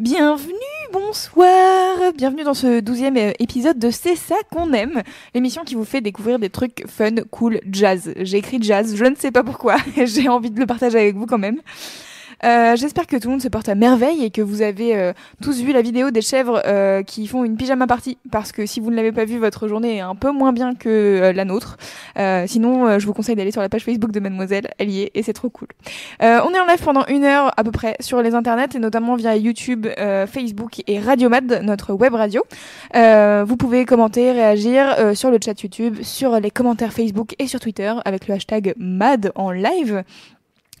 Bienvenue, bonsoir, bienvenue dans ce douzième euh, épisode de C'est ça qu'on aime, l'émission qui vous fait découvrir des trucs fun, cool, jazz. J'ai écrit jazz, je ne sais pas pourquoi, j'ai envie de le partager avec vous quand même. Euh, J'espère que tout le monde se porte à merveille et que vous avez euh, tous vu la vidéo des chèvres euh, qui font une pyjama party. Parce que si vous ne l'avez pas vu, votre journée est un peu moins bien que euh, la nôtre. Euh, sinon, je vous conseille d'aller sur la page Facebook de Mademoiselle. Elle y est et c'est trop cool. On est en live pendant une heure à peu près sur les internets et notamment via YouTube, Facebook et Radiomad, notre web radio. Vous pouvez commenter, réagir sur le chat YouTube, sur les commentaires Facebook et sur Twitter avec le hashtag MAD en live.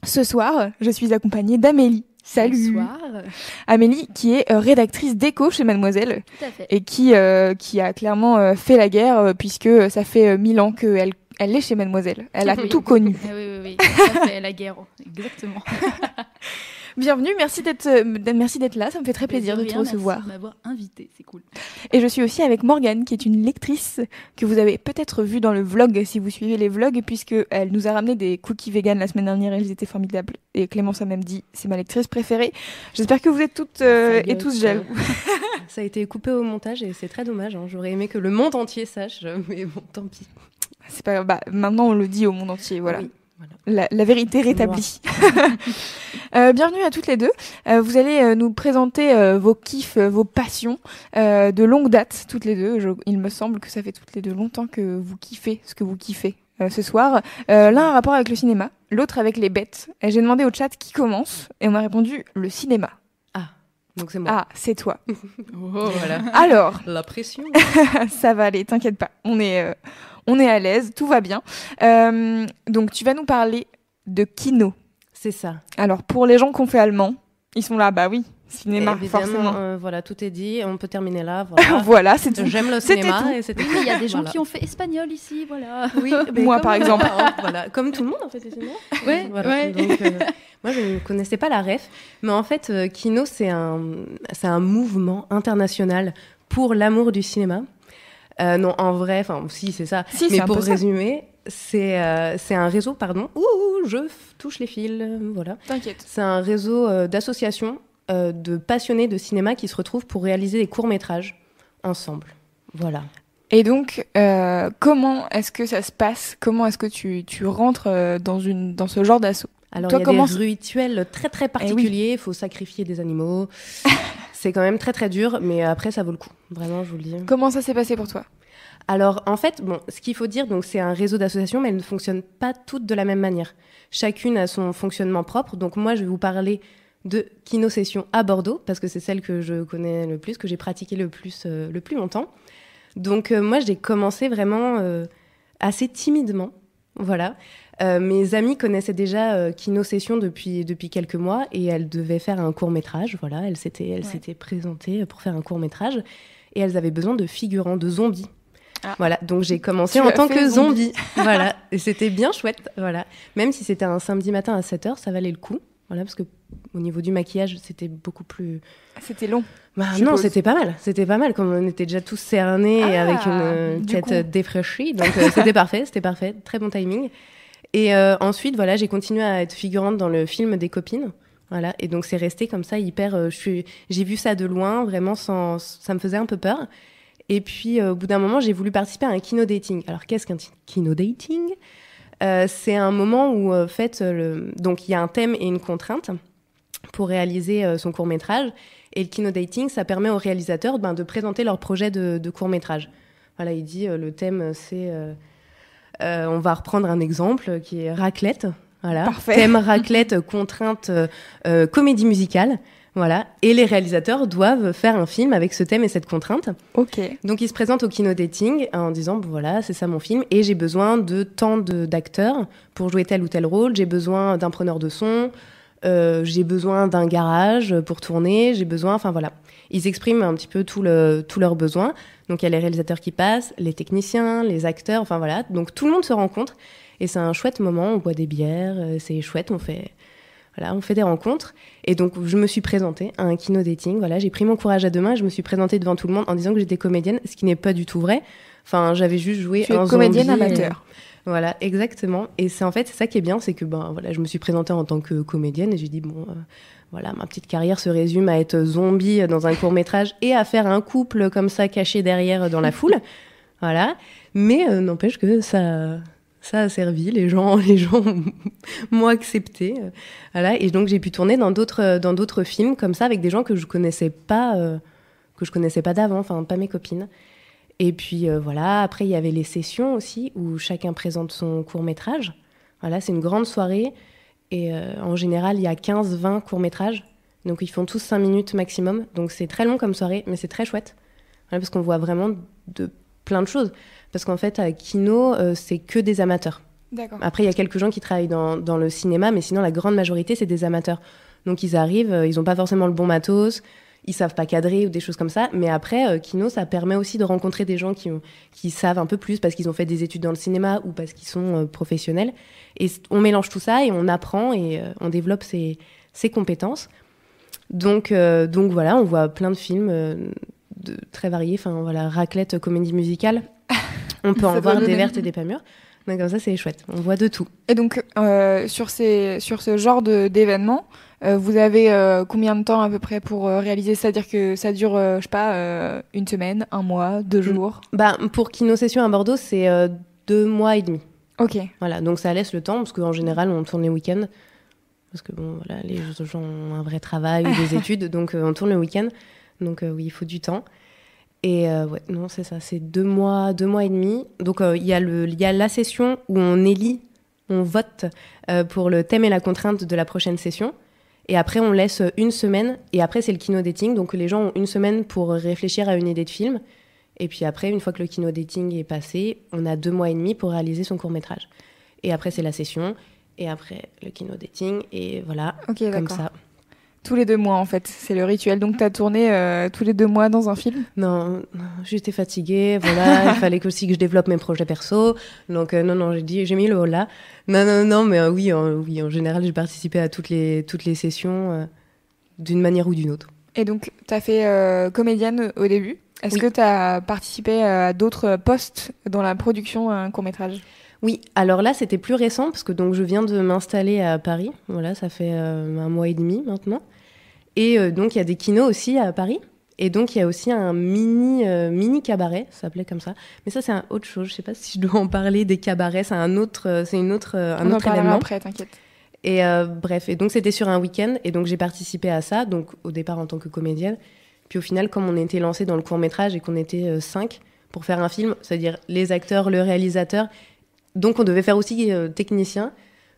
Ce soir, je suis accompagnée d'Amélie. Salut Bonsoir. Amélie qui est euh, rédactrice d'écho chez Mademoiselle Tout à fait. et qui, euh, qui a clairement euh, fait la guerre euh, puisque ça fait mille ans qu'elle elle est chez Mademoiselle. Elle a Oui. tout connu. Ah oui, oui, oui. À fait, la guerre. Exactement. Bienvenue, merci d'être euh, d- merci d'être là, ça me fait très plaisir de te recevoir. Merci de m'avoir invité, c'est cool. Et je suis aussi avec Morgane, qui est une lectrice que vous avez peut-être vue dans le vlog si vous suivez les vlogs, puisque elle nous a ramené des cookies vegan la semaine dernière. Ils étaient formidables. Et Clémence a même dit c'est ma lectrice préférée. J'espère que vous êtes toutes euh, et tous jaloux. Ça a été coupé au montage et c'est très dommage. hein. J'aurais aimé que le monde entier sache, mais bon, tant pis. C'est pas bah, maintenant on le dit au monde entier. Voilà. Oui, voilà. La, la vérité rétablie. Euh, bienvenue à toutes les deux. Euh, vous allez euh, nous présenter vos kiffs, vos passions de longue date, toutes les deux. Je- il me semble que ça fait toutes les deux longtemps que vous kiffez ce que vous kiffez ce soir. L'un a un rapport avec le cinéma, l'autre avec les bêtes. J'ai demandé au chat qui commence et on m'a répondu le cinéma. Donc c'est moi. Ah, c'est toi. Oh, voilà. Alors, La pression. ça va aller, t'inquiète pas. On est, on est à l'aise, tout va bien. Euh, donc, tu vas nous parler de kino. C'est ça. Alors, pour les gens qui ont fait allemand, ils sont là, bah oui, cinéma, Évidemment, forcément. euh, voilà, tout est dit. On peut terminer là. Voilà. voilà, c'est tout. J'aime le cinéma tout. et c'était Oui, mais il y a des gens Voilà. qui ont fait espagnol ici, voilà. Oui, Moi, par exemple. hein, voilà, comme tout le monde en fait, cinéma. Ouais, Voilà. ouais. Donc, euh, moi, je ne connaissais pas la ref, mais en fait, euh, Kino, c'est un, c'est un mouvement international pour l'amour du cinéma. Euh, non, en vrai, enfin, si, c'est ça. Si, c'est mais pour résumer, c'est euh, c'est un réseau, pardon. Ouh, je touche les fils, euh, voilà. T'inquiète. C'est un réseau euh, d'associations de passionnés de cinéma qui se retrouvent pour réaliser des courts métrages ensemble. Voilà. Et donc, comment est-ce que ça se passe? Comment est-ce que tu, tu rentres dans, une, dans ce genre d'assaut? Alors, il y a comment des rituels très très Eh oui. particuliers. Il faut sacrifier des animaux. c'est quand même très très dur, mais après, ça vaut le coup. Vraiment, je vous le dis. Comment ça s'est passé pour toi? Alors, en fait, bon, ce qu'il faut dire, donc, c'est un réseau d'associations, mais elles ne fonctionnent pas toutes de la même manière. Chacune a son fonctionnement propre. Donc, moi, je vais vous parler de Kino Session à Bordeaux, parce que c'est celle que je connais le plus, que j'ai pratiquée le plus, euh, le plus longtemps. Donc, euh, moi, j'ai commencé vraiment euh, assez timidement. Voilà. Euh, mes amies connaissaient déjà euh, Kino Session depuis, depuis quelques mois et elles devaient faire un court métrage. Voilà, Ouais. s'étaient présentées pour faire un court métrage et elles avaient besoin de figurants, de zombies. Ah. Voilà, donc j'ai commencé Tu en tant que zombie. zombie. voilà, et c'était bien chouette. Voilà, même si c'était un samedi matin à 7h, ça valait le coup. Voilà, parce que au niveau du maquillage, c'était beaucoup plus. C'était long. Bah, non, c'était pas mal. C'était pas mal, comme on était déjà tous cernés Ah, avec une tête coup. défraîchie. Donc euh, c'était parfait, c'était parfait. Très bon timing. Et euh, ensuite, voilà, j'ai continué à être figurante dans le film des copines. Voilà, et donc c'est resté comme ça, hyper. euh, j'ai vu ça de loin, vraiment sans. Ça me faisait un peu peur. Et puis, euh, au bout d'un moment, j'ai voulu participer à un kino dating. Alors, qu'est-ce qu'un kino dating C'est un moment où, en fait, donc il y a un thème et une contrainte pour réaliser son court métrage. Et le kino dating, ça permet aux réalisateurs ben, de présenter leur projet de, court métrage. Voilà, il dit le thème, c'est. Euh, on va reprendre un exemple qui est raclette. Voilà. Parfait. Thème raclette, contrainte, euh, euh, comédie musicale. Voilà. Et les réalisateurs doivent faire un film avec ce thème et cette contrainte. Ok. Donc ils se présentent au kino dating en disant bon, voilà c'est ça mon film et j'ai besoin de tant d'acteurs pour jouer tel ou tel rôle. J'ai besoin d'un preneur de son, euh, j'ai besoin d'un garage pour tourner, j'ai besoin, enfin voilà. Ils expriment un petit peu tout le, tous leurs besoins. Donc il y a les réalisateurs qui passent, les techniciens, les acteurs, enfin voilà. Donc tout le monde se rencontre et c'est un chouette moment. On boit des bières, euh, c'est chouette, on fait, voilà, on fait des rencontres. Et donc je me suis présentée à un kino dating. Voilà, j'ai pris mon courage à deux mains je me suis présentée devant tout le monde en disant que j'étais comédienne, ce qui n'est pas du tout vrai. Enfin, j'avais juste joué Tu es un comédienne zombie, amateur. Voilà, exactement. Et c'est en fait c'est ça qui est bien, c'est que ben voilà, je me suis présentée en tant que comédienne et j'ai dit bon, euh, voilà, ma petite carrière se résume à être zombie dans un court métrage et à faire un couple comme ça caché derrière dans la foule, voilà. Mais euh, n'empêche que ça ça a servi, les gens les gens m'ont accepté, euh, voilà. Et donc j'ai pu tourner dans d'autres dans d'autres films comme ça avec des gens que je connaissais pas euh, que je connaissais pas d'avant, enfin pas mes copines. Et puis euh, voilà, après il y avait les sessions aussi où chacun présente son court métrage. Voilà, c'est une grande soirée et euh, en général il y a 15-20 courts métrages. Donc ils font tous 5 minutes maximum. Donc c'est très long comme soirée, mais c'est très chouette. Voilà, parce qu'on voit vraiment de plein de choses. Parce qu'en fait à Kino, euh, c'est que des amateurs. D'accord. Après, il y a quelques gens qui travaillent dans, dans le cinéma, mais sinon, la grande majorité, c'est des amateurs. Donc, ils arrivent, ils n'ont pas forcément le bon matos, ils savent pas cadrer ou des choses comme ça. Mais après, euh, Kino, ça permet aussi de rencontrer des gens qui, ont- qui savent un peu plus parce qu'ils ont fait des études dans le cinéma ou parce qu'ils sont euh, professionnels. Et on mélange tout ça et on apprend et euh, on développe ses, ses compétences. Donc, euh, donc voilà, on voit plein de films euh, de, très variés. Enfin, voilà, raclette, comédie musicale. On peut en voir des vertes et des pas mûres. Donc, comme ça, c'est chouette. On voit de tout. Et donc, euh, sur, ces, sur ce genre de- d'événement, euh, vous avez euh, combien de temps à peu près pour réaliser? C'est-à-dire que ça dure, je sais pas, une semaine, un mois, deux jours? Bah, pour Kino Session à Bordeaux, c'est deux mois et demi. Ok. Voilà, donc ça laisse le temps, parce qu'en général, on tourne les week-ends. Parce que bon, voilà, les gens ont un vrai travail des études, donc on tourne le week-end. Donc oui, il faut du temps. Et euh, ouais, non, c'est ça, c'est deux mois, deux mois et demi. Donc euh, il y, a le- y a la session où on élit, on vote euh, pour le thème et la contrainte de la prochaine session. Et après, on laisse une semaine. Et après, c'est le kino dating. Donc les gens ont une semaine pour réfléchir à une idée de film. Et puis après, une fois que le kino dating est passé, on a deux mois et demi pour réaliser son court métrage. Et après, c'est la session. Et après, le kino dating. Et voilà, comme ça. Tous les deux mois, en fait, c'est le rituel. Donc, tu as tourné euh, tous les deux mois dans un film? Non, non, j'étais fatiguée, voilà, il fallait aussi que je développe mes projets perso. Donc euh, non, non, j'ai dit, j'ai mis le haut là. Non, non, non, mais euh, oui, en, oui, en général, j'ai participé à toutes les, toutes les sessions d'une manière ou d'une autre. Et donc, tu as fait comédienne au début. Est-ce Oui. que tu as participé à d'autres postes dans la production d'un court-métrage? Oui, alors là, c'était plus récent parce que donc je viens de m'installer à Paris. Voilà, ça fait euh, un mois et demi maintenant. Et euh, donc il y a des kinos aussi à Paris. Et donc il y a aussi un mini euh, mini cabaret, ça s'appelait comme ça. Mais ça c'est un autre chose. Je sais pas si je dois en parler des cabarets. C'est un autre, c'est une autre, un On en autre parlera événement. après, t'inquiète. Et bref, et donc c'était sur un week-end, et donc j'ai participé à ça, donc au départ en tant que comédienne. Puis au final, comme on était lancé dans le court métrage et qu'on était cinq pour faire un film, c'est-à-dire les acteurs, le réalisateur, donc on devait faire aussi euh, technicien.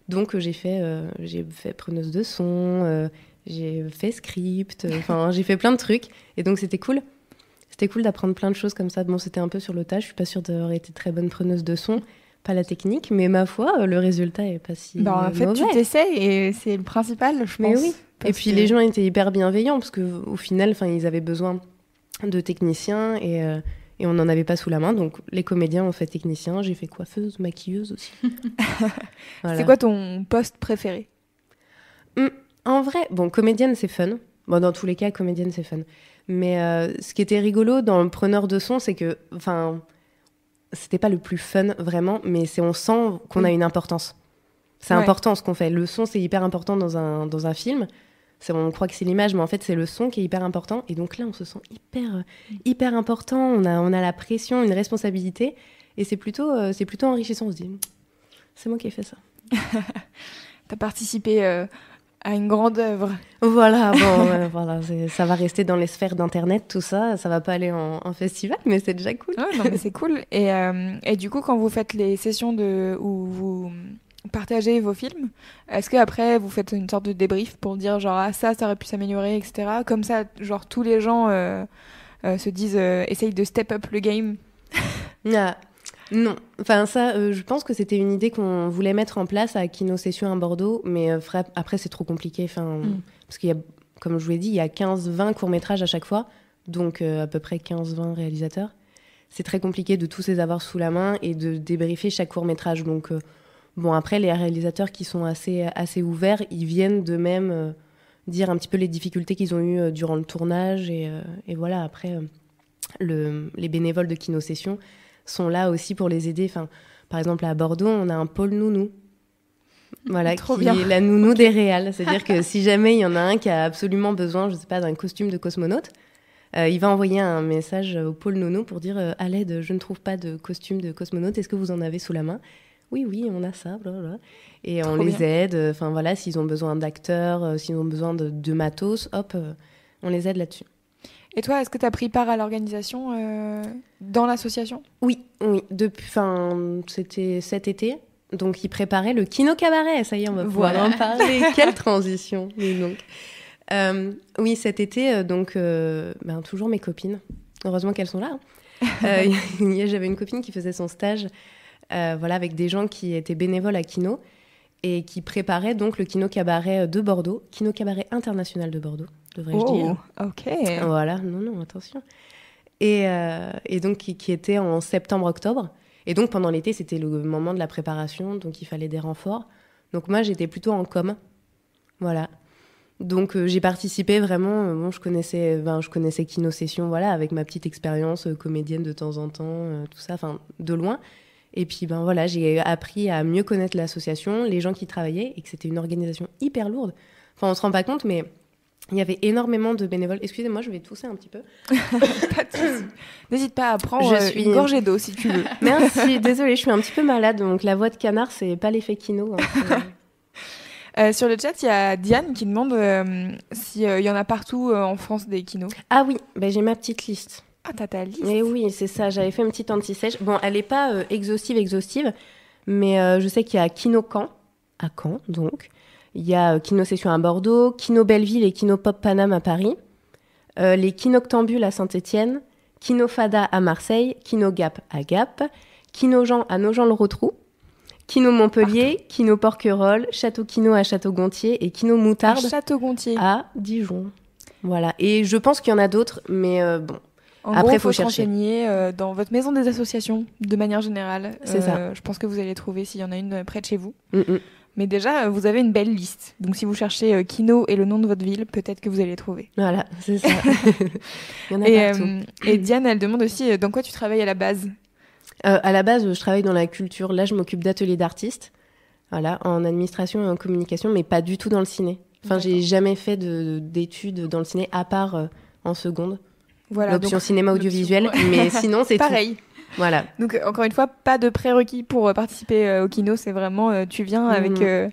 Donc euh, j'ai fait, euh, j'ai fait preneuse de son, j'ai fait script, enfin j'ai fait plein de trucs, et donc c'était cool. C'était cool d'apprendre plein de choses comme ça. Bon, c'était un peu sur le tas. Je suis pas sûre d'avoir été très bonne preneuse de son, pas la technique, mais ma foi, le résultat est pas si Bah, en fait, tu t'essayes et c'est le principal, je Mais pense. oui. Et puis que- les gens étaient hyper bienveillants parce que au final, enfin, ils avaient besoin de techniciens et, euh, et on n'en avait pas sous la main. Donc les comédiens ont fait technicien, j'ai fait coiffeuse, maquilleuse aussi. Voilà. C'est quoi ton poste préféré En vrai, bon, comédienne c'est fun. Bon, dans tous les cas, comédienne c'est fun. Mais euh, ce qui était rigolo dans le preneur de son, c'est que, enfin, c'était pas le plus fun vraiment, mais c'est on sent qu'on a une importance. C'est Ouais. important ce qu'on fait. Le son, c'est hyper important dans un, dans un film. On croit que c'est l'image, mais en fait, c'est le son qui est hyper important. Et donc là, on se sent hyper, euh, hyper important. On a, on a la pression, une responsabilité. Et c'est plutôt, euh, c'est plutôt enrichissant. On se dit, c'est moi qui ai fait ça. T'as participé euh, à une grande œuvre. Voilà, bon, voilà, ça va rester dans les sphères d'internet, tout ça. Ça va pas aller en, en festival, mais c'est déjà cool. Ouais, non, mais c'est cool. Et, et du coup, quand vous faites les sessions de, où vous partagez vos films, est-ce que après vous faites une sorte de débrief pour dire genre ah ça, ça aurait pu s'améliorer, etc. Comme ça, genre tous les gens euh, euh, se disent, euh, essayent de step up le game. Ah. Non, enfin ça, euh, je pense que c'était une idée qu'on voulait mettre en place à Kino Session à Bordeaux, mais euh, après c'est trop compliqué, enfin Mm. parce qu'il y a, comme je vous l'ai dit, il y a 15-20 courts métrages à chaque fois, donc euh, à peu près 15-20 réalisateurs. C'est très compliqué de tous les avoir sous la main et de débriefer chaque court métrage. Donc bon, après les réalisateurs qui sont assez assez ouverts, ils viennent de même euh, dire un petit peu les difficultés qu'ils ont eues euh, durant le tournage et, euh, et voilà après le, les bénévoles de Kino Session sont là aussi pour les aider. Enfin, par exemple, à Bordeaux, on a un pôle nounou. Voilà, Trop qui bien. est la nounou des réals. C'est-à-dire que si jamais il y en a un qui a absolument besoin, je sais pas, d'un costume de cosmonaute, euh, il va envoyer un message au pôle nounou pour dire euh, à l'aide, je ne trouve pas de costume de cosmonaute. Est-ce que vous en avez sous la main? Oui, oui, on a ça. blablabla. Et on les aide. euh, Enfin voilà, s'ils ont besoin d'acteurs, euh, s'ils ont besoin de, de matos, hop, euh, on les aide là-dessus. Et toi, est-ce que tu as pris part à l'organisation euh, dans l'association? Oui, oui. Depuis, enfin, c'était cet été. Donc, ils préparaient le Kino Cabaret. Ça y est, on va pouvoir Voilà. en parler. Quelle transition. donc. Euh, oui, cet été, donc, euh, ben, toujours mes copines. Heureusement qu'elles sont là. hein. Il y a- J'avais une copine qui faisait son stage voilà, avec des gens qui étaient bénévoles à Kino et qui préparaient donc le Kino Cabaret de Bordeaux, Kino Cabaret international de Bordeaux, devrais-je dire. Oh, ok. Voilà, non, non, attention. Et, euh, et donc, qui, qui était en septembre-octobre. Et donc, pendant l'été, c'était le moment de la préparation, donc il fallait des renforts. Donc, moi, j'étais plutôt en com. Voilà. Donc, euh, j'ai participé vraiment. euh, bon, je connaissais, ben, je connaissais Kino Session, voilà, avec ma petite expérience euh, comédienne de temps en temps, euh, tout ça, enfin, de loin. Et puis, ben voilà, j'ai appris à mieux connaître l'association, les gens qui travaillaient, et que c'était une organisation hyper lourde. Enfin, on se rend pas compte, mais il y avait énormément de bénévoles. Excusez-moi, je vais tousser un petit peu. N'hésite pas à prendre Je euh, suis- une gorgée d'eau si tu veux. Merci, désolée, je suis un petit peu malade, donc la voix de canard, c'est pas l'effet kino. hein, Euh, sur le chat, il y a Diane qui demande euh, s'il y en a partout en France des kinos. ah oui, ben, j'ai ma petite liste. Ah, t'as ta liste Mais oui, c'est ça, j'avais fait une petite anti-sèche. Bon, elle n'est pas euh, exhaustive, exhaustive, mais euh, je sais qu'il y a Kino Caen, à Caen donc. Il y a euh, Kino Session à Bordeaux, Kino Belleville et Kino Pop Paname à Paris, euh, les Kinoctambules à Saint-Étienne, Kino Fada à Marseille, Kino Gap à Gap, Kino Jean à Nogent-le-Rotrou, Kino Montpellier, Kino Porquerolles, Château Kino à Château-Gontier et Kino Moutarde Château-Gontier. à Dijon. Voilà. Et je pense qu'il y en a d'autres, mais bon. En Après, gros, faut faut se chercher. renseigner euh, dans votre maison des associations, de manière générale. C'est ça. Euh, Je pense que vous allez trouver s'il y en a une euh, près de chez vous. Mm, mm. Mais déjà, euh, vous avez une belle liste. Donc si vous cherchez euh, Kino et le nom de votre ville, peut-être que vous allez trouver. Voilà, c'est ça. Il y en a Et, partout. et Diane, elle demande aussi dans quoi tu travailles à la base? À la base, je travaille dans la culture. Là, je m'occupe d'ateliers d'artistes. Voilà, en administration et en communication, mais pas du tout dans le ciné. Enfin, j'ai jamais fait de- d'études dans le ciné, à part en seconde. Voilà, L'option cinéma audiovisuel. ouais. Mais sinon, c'est tout. pareil. Voilà. Donc euh, encore une fois, pas de prérequis pour euh, participer euh, au Kino. C'est vraiment, euh, tu viens avec Mhm. euh,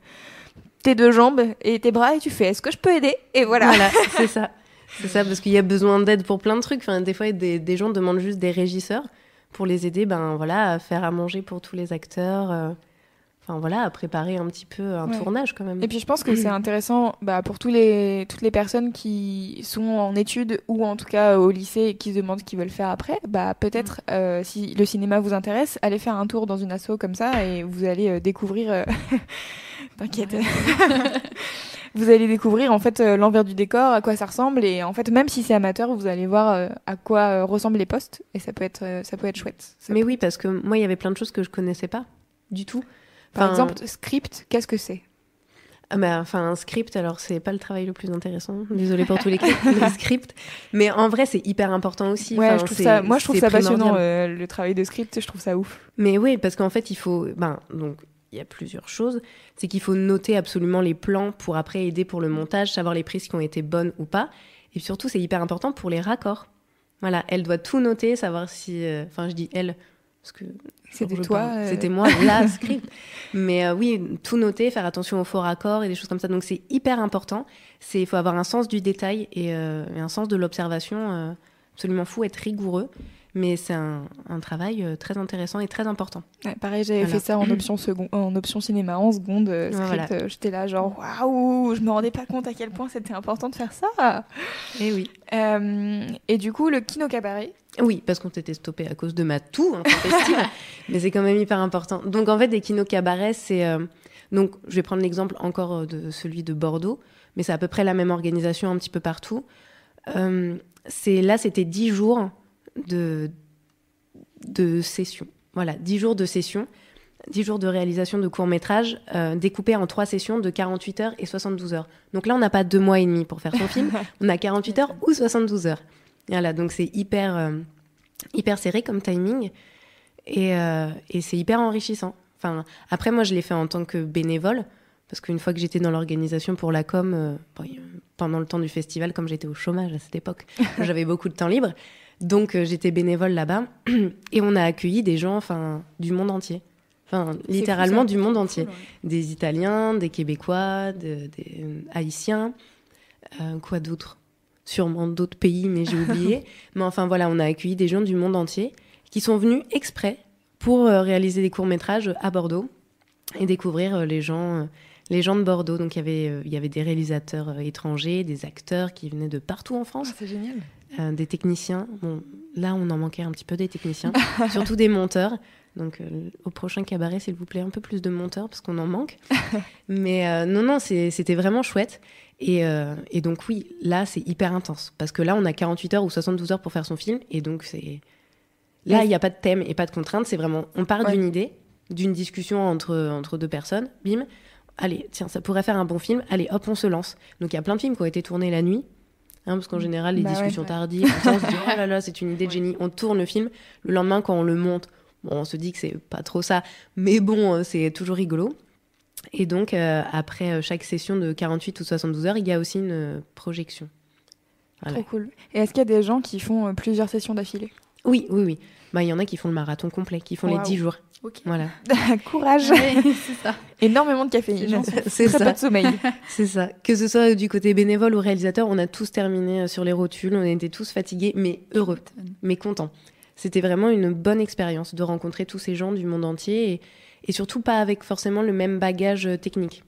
tes deux jambes et tes bras et tu fais est-ce que je peux aider? Et voilà. Voilà, c'est ça. C'est ça, parce qu'il y a besoin d'aide pour plein de trucs. Enfin, des fois, des, des gens demandent juste des régisseurs pour les aider, ben voilà, à faire à manger pour tous les acteurs. Euh, Enfin voilà, à préparer un petit peu un Ouais. tournage quand même. Et puis je pense que c'est intéressant bah, pour tous les, toutes les personnes qui sont en études ou en tout cas au lycée et qui se demandent ce qu'ils veulent faire après. Bah, Peut-être euh, si le cinéma vous intéresse, allez faire un tour dans une asso comme ça et vous allez euh, découvrir... euh, T'inquiète. vous allez découvrir en fait euh, l'envers du décor, à quoi ça ressemble et en fait même si c'est amateur, vous allez voir euh, à quoi euh, ressemblent les postes et ça peut être, euh, ça peut être chouette. Ça Mais peut- oui, parce que moi, il y avait plein de choses que je connaissais pas du tout. Par Enfin, exemple, script, qu'est-ce que c'est? Ah bah, enfin, un script, alors c'est pas le travail le plus intéressant. Désolée pour tous les, les scripts. Mais en vrai, c'est hyper important aussi. Ouais, Enfin, je trouve c'est- ça, moi je trouve ça passionnant euh, le travail de script, je trouve ça ouf. Mais oui, parce qu'en fait, il faut. Ben, donc, il y a plusieurs choses. C'est qu'il faut noter absolument les plans pour après aider pour le montage, savoir les prises qui ont été bonnes ou pas. Et surtout, c'est hyper important pour les raccords. Voilà, elle doit tout noter, savoir si. euh, Enfin, je dis elle, parce que. C'était toi, euh. C'était moi, la script. Mais euh, oui, tout noter, faire attention aux faux raccords et des choses comme ça. Donc, c'est hyper important. Il faut avoir un sens du détail et, euh, et un sens de l'observation absolument fou, être rigoureux. Mais c'est un, un travail très intéressant et très important. Ouais, pareil, j'avais Voilà. fait ça en option, second, en option cinéma en seconde script. voilà. J'étais là, genre, waouh, je me rendais pas compte à quel point c'était important de faire ça. Et oui. Euh, et du coup, le Kino Cabaret. Oui, parce qu'on s'était stoppé à cause de ma toux intestinale, mais c'est quand même hyper important. Donc en fait, des kinos cabarets, c'est euh, donc je vais prendre l'exemple encore euh, de celui de Bordeaux, mais c'est à peu près la même organisation un petit peu partout. Euh, c'est là, c'était 10 jours de de session. Voilà, 10 jours de session, 10 jours de réalisation de courts métrages découpés en trois sessions de 48 heures et 72 heures. Donc là, on n'a pas deux mois et demi pour faire son film, on a 48 heures ou 72 heures. Voilà, donc c'est hyper, euh, hyper serré comme timing et, euh, et c'est hyper enrichissant. Enfin, après, moi, je l'ai fait en tant que bénévole parce qu'une fois que j'étais dans l'organisation pour la com, euh, pendant le temps du festival, comme j'étais au chômage à cette époque, j'avais beaucoup de temps libre. Donc, j'étais bénévole là-bas et on a accueilli des gens enfin, du monde entier. Enfin, littéralement du monde entier Cool, ouais. des Italiens, des Québécois, de- des Haïtiens, euh, quoi d'autre? Sûrement d'autres pays, mais j'ai oublié. mais enfin voilà, on a accueilli des gens du monde entier qui sont venus exprès pour euh, réaliser des courts métrages à Bordeaux et découvrir euh, les gens, euh, les gens de Bordeaux. Donc il y avait, il y avait des réalisateurs étrangers, des acteurs qui venaient de partout en France, c'est génial. euh, des techniciens. Bon, là on en manquait un petit peu des techniciens, surtout des monteurs. Donc euh, au prochain cabaret, s'il vous plaît, un peu plus de monteurs parce qu'on en manque. Mais euh, non, non, c'était vraiment chouette. Et, euh, et donc oui, là c'est hyper intense parce que là on a 48 heures ou 72 heures pour faire son film et donc c'est là il n'y a pas de thème et pas de contrainte, c'est vraiment on part Ouais. d'une idée, d'une discussion entre entre deux personnes, bim. Allez, tiens, ça pourrait faire un bon film. Allez, hop, on se lance. Donc il y a plein de films qui ont été tournés la nuit. hein, parce qu'en général, les Bah ouais. discussions tardives, on se dit, oh là là, c'est une idée de génie. On tourne le film. Le lendemain, quand on le monte, bon, on se dit que c'est pas trop ça. Mais bon, euh, c'est toujours rigolo. Et donc, euh, après euh, chaque session de 48 ou 72 heures, il y a aussi une euh, projection. Voilà. Trop cool. Et est-ce qu'il y a des gens qui font plusieurs sessions d'affilée? Oui, oui, oui. Bah, il y en a qui font le marathon complet, qui font les 10 jours. Ok. Voilà, Courage. Ouais, c'est ça. Énormément de caféine. c'est Très peu ça. de sommeil. C'est ça. Que ce soit du côté bénévole ou réalisateur, on a tous terminé sur les rotules, on était tous fatigués, mais heureux, mais contents. C'était vraiment une bonne expérience de rencontrer tous ces gens du monde entier et, et surtout pas avec forcément le même bagage euh, technique.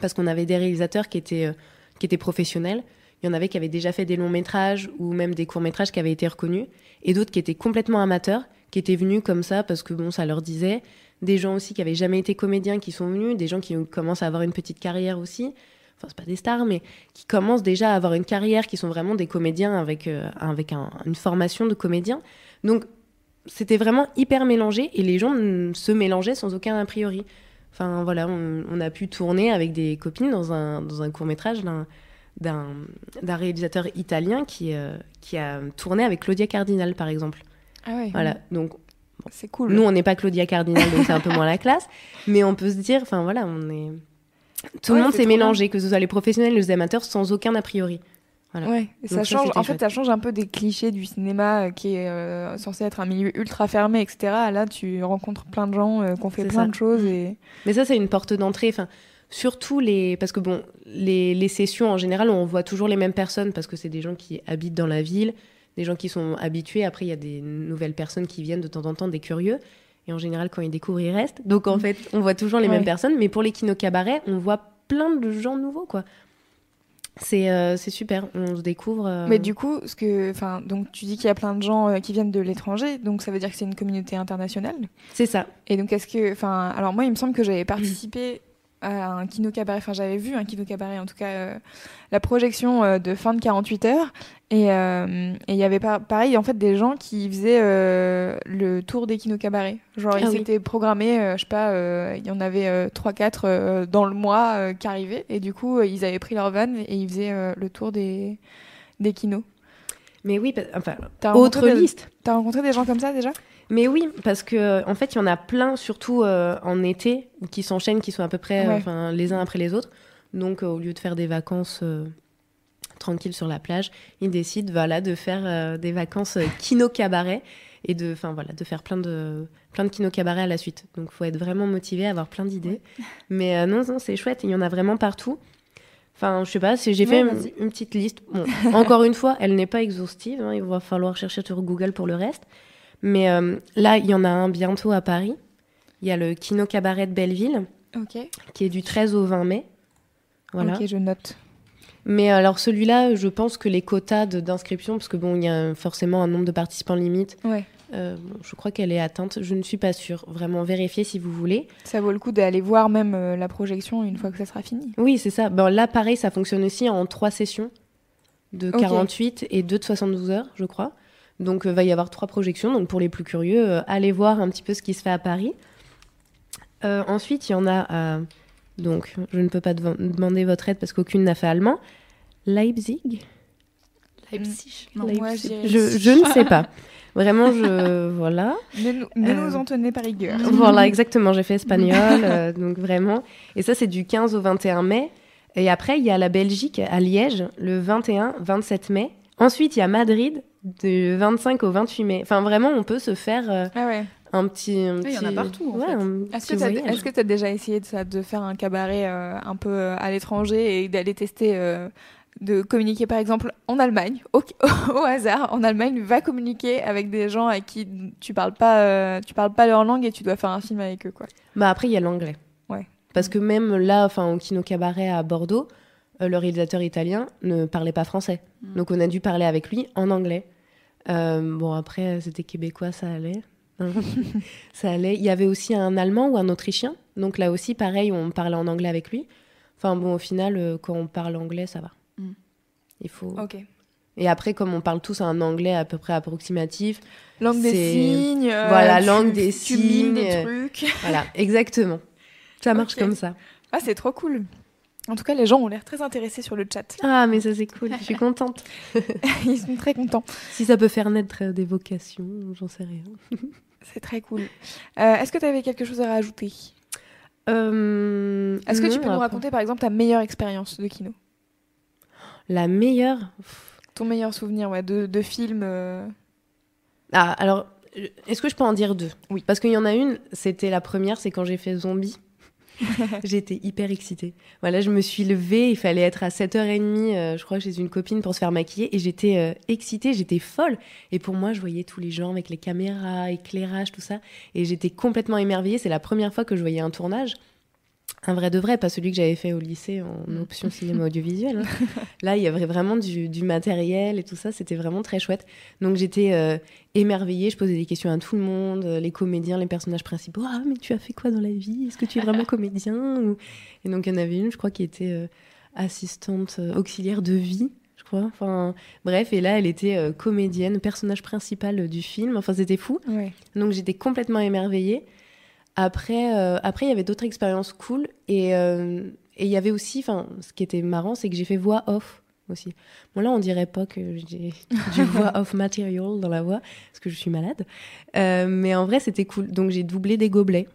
Parce qu'on avait des réalisateurs qui étaient, euh, qui étaient professionnels, il y en avait qui avaient déjà fait des longs métrages ou même des courts métrages qui avaient été reconnus, et d'autres qui étaient complètement amateurs, qui étaient venus comme ça parce que bon, ça leur disait. Des gens aussi qui avaient jamais été comédiens qui sont venus, des gens qui commencent à avoir une petite carrière aussi. Enfin, c'est pas des stars, mais qui commencent déjà à avoir une carrière, qui sont vraiment des comédiens avec, euh, avec un- une formation de comédien. Donc, c'était vraiment hyper mélangé et les gens se mélangeaient sans aucun a priori. Enfin, voilà, on, on a pu tourner avec des copines dans un, dans un court-métrage d'un, d'un, réalisateur italien qui, euh, qui a tourné avec Claudia Cardinal, par exemple. Ah ouais. Voilà, donc C'est cool. nous, on n'est pas Claudia Cardinal, donc c'est un peu moins la classe. Mais on peut se dire, enfin voilà, on est. Tout Ouais, le monde s'est mélangé, que ce soit les professionnels, les amateurs, sans aucun a priori. Voilà. Ouais, ça change. en fait, chouette. ça change un peu des clichés du cinéma euh, qui est euh, censé être un milieu ultra fermé, etc. Là, tu rencontres plein de gens euh, qui ont fait plein ça. de choses et Mais ça, c'est une porte d'entrée. Enfin, surtout les. Parce que bon, les, les sessions, en général, on voit toujours les mêmes personnes parce que c'est des gens qui habitent dans la ville, des gens qui sont habitués. Après, il y a des nouvelles personnes qui viennent de temps en temps, des curieux. Et en général, quand ils découvrent, ils restent. Donc, en fait, on voit toujours les Ouais. mêmes personnes. Mais pour les kino cabarets, on voit plein de gens nouveaux, quoi. C'est euh, c'est super. On se découvre. euh, Mais du coup, ce que, enfin, donc tu dis qu'il y a plein de gens euh, qui viennent de l'étranger, donc ça veut dire que c'est une communauté internationale. C'est ça. Et donc est-ce que, enfin, alors moi, il me semble que j'avais participé à un kino cabaret, enfin j'avais vu un kino cabaret, en tout cas la projection de fin de 48 heures, et euh, et il y avait pas, pareil en fait des gens qui faisaient euh, le tour des kino cabarets. Genre ils Ah oui. s'étaient programmés, euh, je sais pas, euh, il y en avait euh, 3-4 dans le mois qui arrivaient, et du coup ils avaient pris leur van et ils faisaient le tour des des kinos. Mais oui, enfin, autre des- liste. T'as rencontré des gens comme ça déjà? Mais oui, parce que en fait, il y en a plein, surtout en été, qui s'enchaînent, qui sont à peu près Ouais. les uns après les autres. Donc, au lieu de faire des vacances tranquilles sur la plage, ils décident voilà, de faire euh, des vacances euh, kino-cabaret et de, enfin, voilà, de faire plein de, plein de kino-cabaret à la suite. Donc, il faut être vraiment motivé, avoir plein d'idées. Mais euh, non, non, c'est chouette, il y en a vraiment partout. Enfin, je sais pas, j'ai Ouais, fait une, petite liste. Bon, encore une fois, elle n'est pas exhaustive. hein, il va falloir chercher sur Google pour le reste. Mais euh, là, il y en a un bientôt à Paris. Il y a le Kino Cabaret de Belleville, qui est du 13 au 20 mai. Voilà. Ok, je note. Mais alors celui-là, je pense que les quotas d'inscription, parce que bon, il y a forcément un nombre de participants limite. Ouais. euh, bon, je crois qu'elle est atteinte. Je ne suis pas sûre. Vraiment, vérifiez si vous voulez. Ça vaut le coup d'aller voir même euh, la projection une fois que ça sera fini. Oui, c'est ça. Bon, là, pareil, ça fonctionne aussi en trois sessions de Ok. 48 et deux de 72 heures, je crois. Donc, il va y avoir trois projections. Donc, pour les plus curieux, euh, allez voir un petit peu ce qui se fait à Paris. Euh, ensuite, il y en a. Donc, je ne peux pas demander votre aide parce qu'aucune n'a fait allemand. Leipzig? Leipzig. Non. Leipzig. j'irais je, ne sais pas. Vraiment, je... Voilà. Ne nous, ne Euh, nous en tenez rigueur. Voilà, exactement. J'ai fait espagnol, euh, donc vraiment. Et ça, c'est du 15 au 21 mai. Et après, il y a la Belgique à Liège, le 21-27 mai. Ensuite, il y a Madrid, du 25 au 28 mai. Enfin, vraiment, on peut se faire euh, Ah ouais. Un petit. un il y en a petit- partout, en ouais, Est-ce petit que tu as, déjà essayé de, ça, de faire un cabaret euh, un peu euh, à l'étranger et d'aller tester, euh, de communiquer par exemple en Allemagne, au, au hasard, en Allemagne, va communiquer avec des gens à qui tu parles pas, euh, tu parles pas leur langue et tu dois faire un film avec eux quoi? Bah, après, il y a l'anglais. Ouais. Parce que même là, enfin, au Kino Cabaret à Bordeaux, euh, le réalisateur italien ne parlait pas français. Mm. Donc, on a dû parler avec lui en anglais. Euh, bon, après, c'était québécois, ça allait. Ça allait. Il y avait aussi un Allemand ou un Autrichien. Donc là aussi, pareil, on parlait en anglais avec lui. Enfin bon, au final, euh, quand on parle anglais, ça va. Mm. Il faut. Ok. Et après, comme on parle tous un anglais à peu près approximatif, Langue des signes. euh, Voilà, tu- langue des tu mimes des signes. trucs. voilà, exactement. Ça marche comme ça. Ah c'est trop cool. En tout cas, les gens ont l'air très intéressés sur le chat. Ah, mais ça c'est cool, je suis contente. Ils sont très contents. Si ça peut faire naître euh, des vocations, j'en sais rien. C'est très cool. Euh, Est-ce que tu avais quelque chose à rajouter? Euh, Est-ce que tu peux nous raconter par exemple ta meilleure expérience de kino? La meilleure? Ton meilleur souvenir ouais, de, de film euh, Ah, alors, est-ce que je peux en dire deux? Oui. Parce qu'il y en a une, c'était la première, c'est quand j'ai fait Zombie. J'étais hyper excitée. Voilà, je me suis levée, il fallait être à 7h30, euh, je crois, chez une copine pour se faire maquiller, et j'étais euh, excitée, j'étais folle. Et pour moi, je voyais tous les gens avec les caméras, éclairage, tout ça, et j'étais complètement émerveillée. C'est la première fois que je voyais un tournage. Un vrai de vrai, pas celui que j'avais fait au lycée en option cinéma audiovisuel. hein. Là, il y avait vraiment du, du matériel et tout ça, c'était vraiment très chouette. Donc j'étais euh, émerveillée, je posais des questions à tout le monde, euh, les comédiens, les personnages principaux. Ah, mais tu as fait quoi dans la vie? Est-ce que tu es vraiment comédien Ou- Et donc il y en avait une, je crois, qui était euh, assistante euh, auxiliaire de vie, je crois. Enfin, bref, et là, elle était comédienne, personnage principal du film. Enfin, c'était fou. ouais. Donc j'étais complètement émerveillée. Après, euh, après il y avait d'autres expériences cool. Et euh, et il y avait aussi, enfin, ce qui était marrant, c'est que j'ai fait voix off aussi. Bon, là, on dirait pas que j'ai du voix off material dans la voix, parce que je suis malade. Euh, mais en vrai, c'était cool. Donc j'ai doublé des gobelets.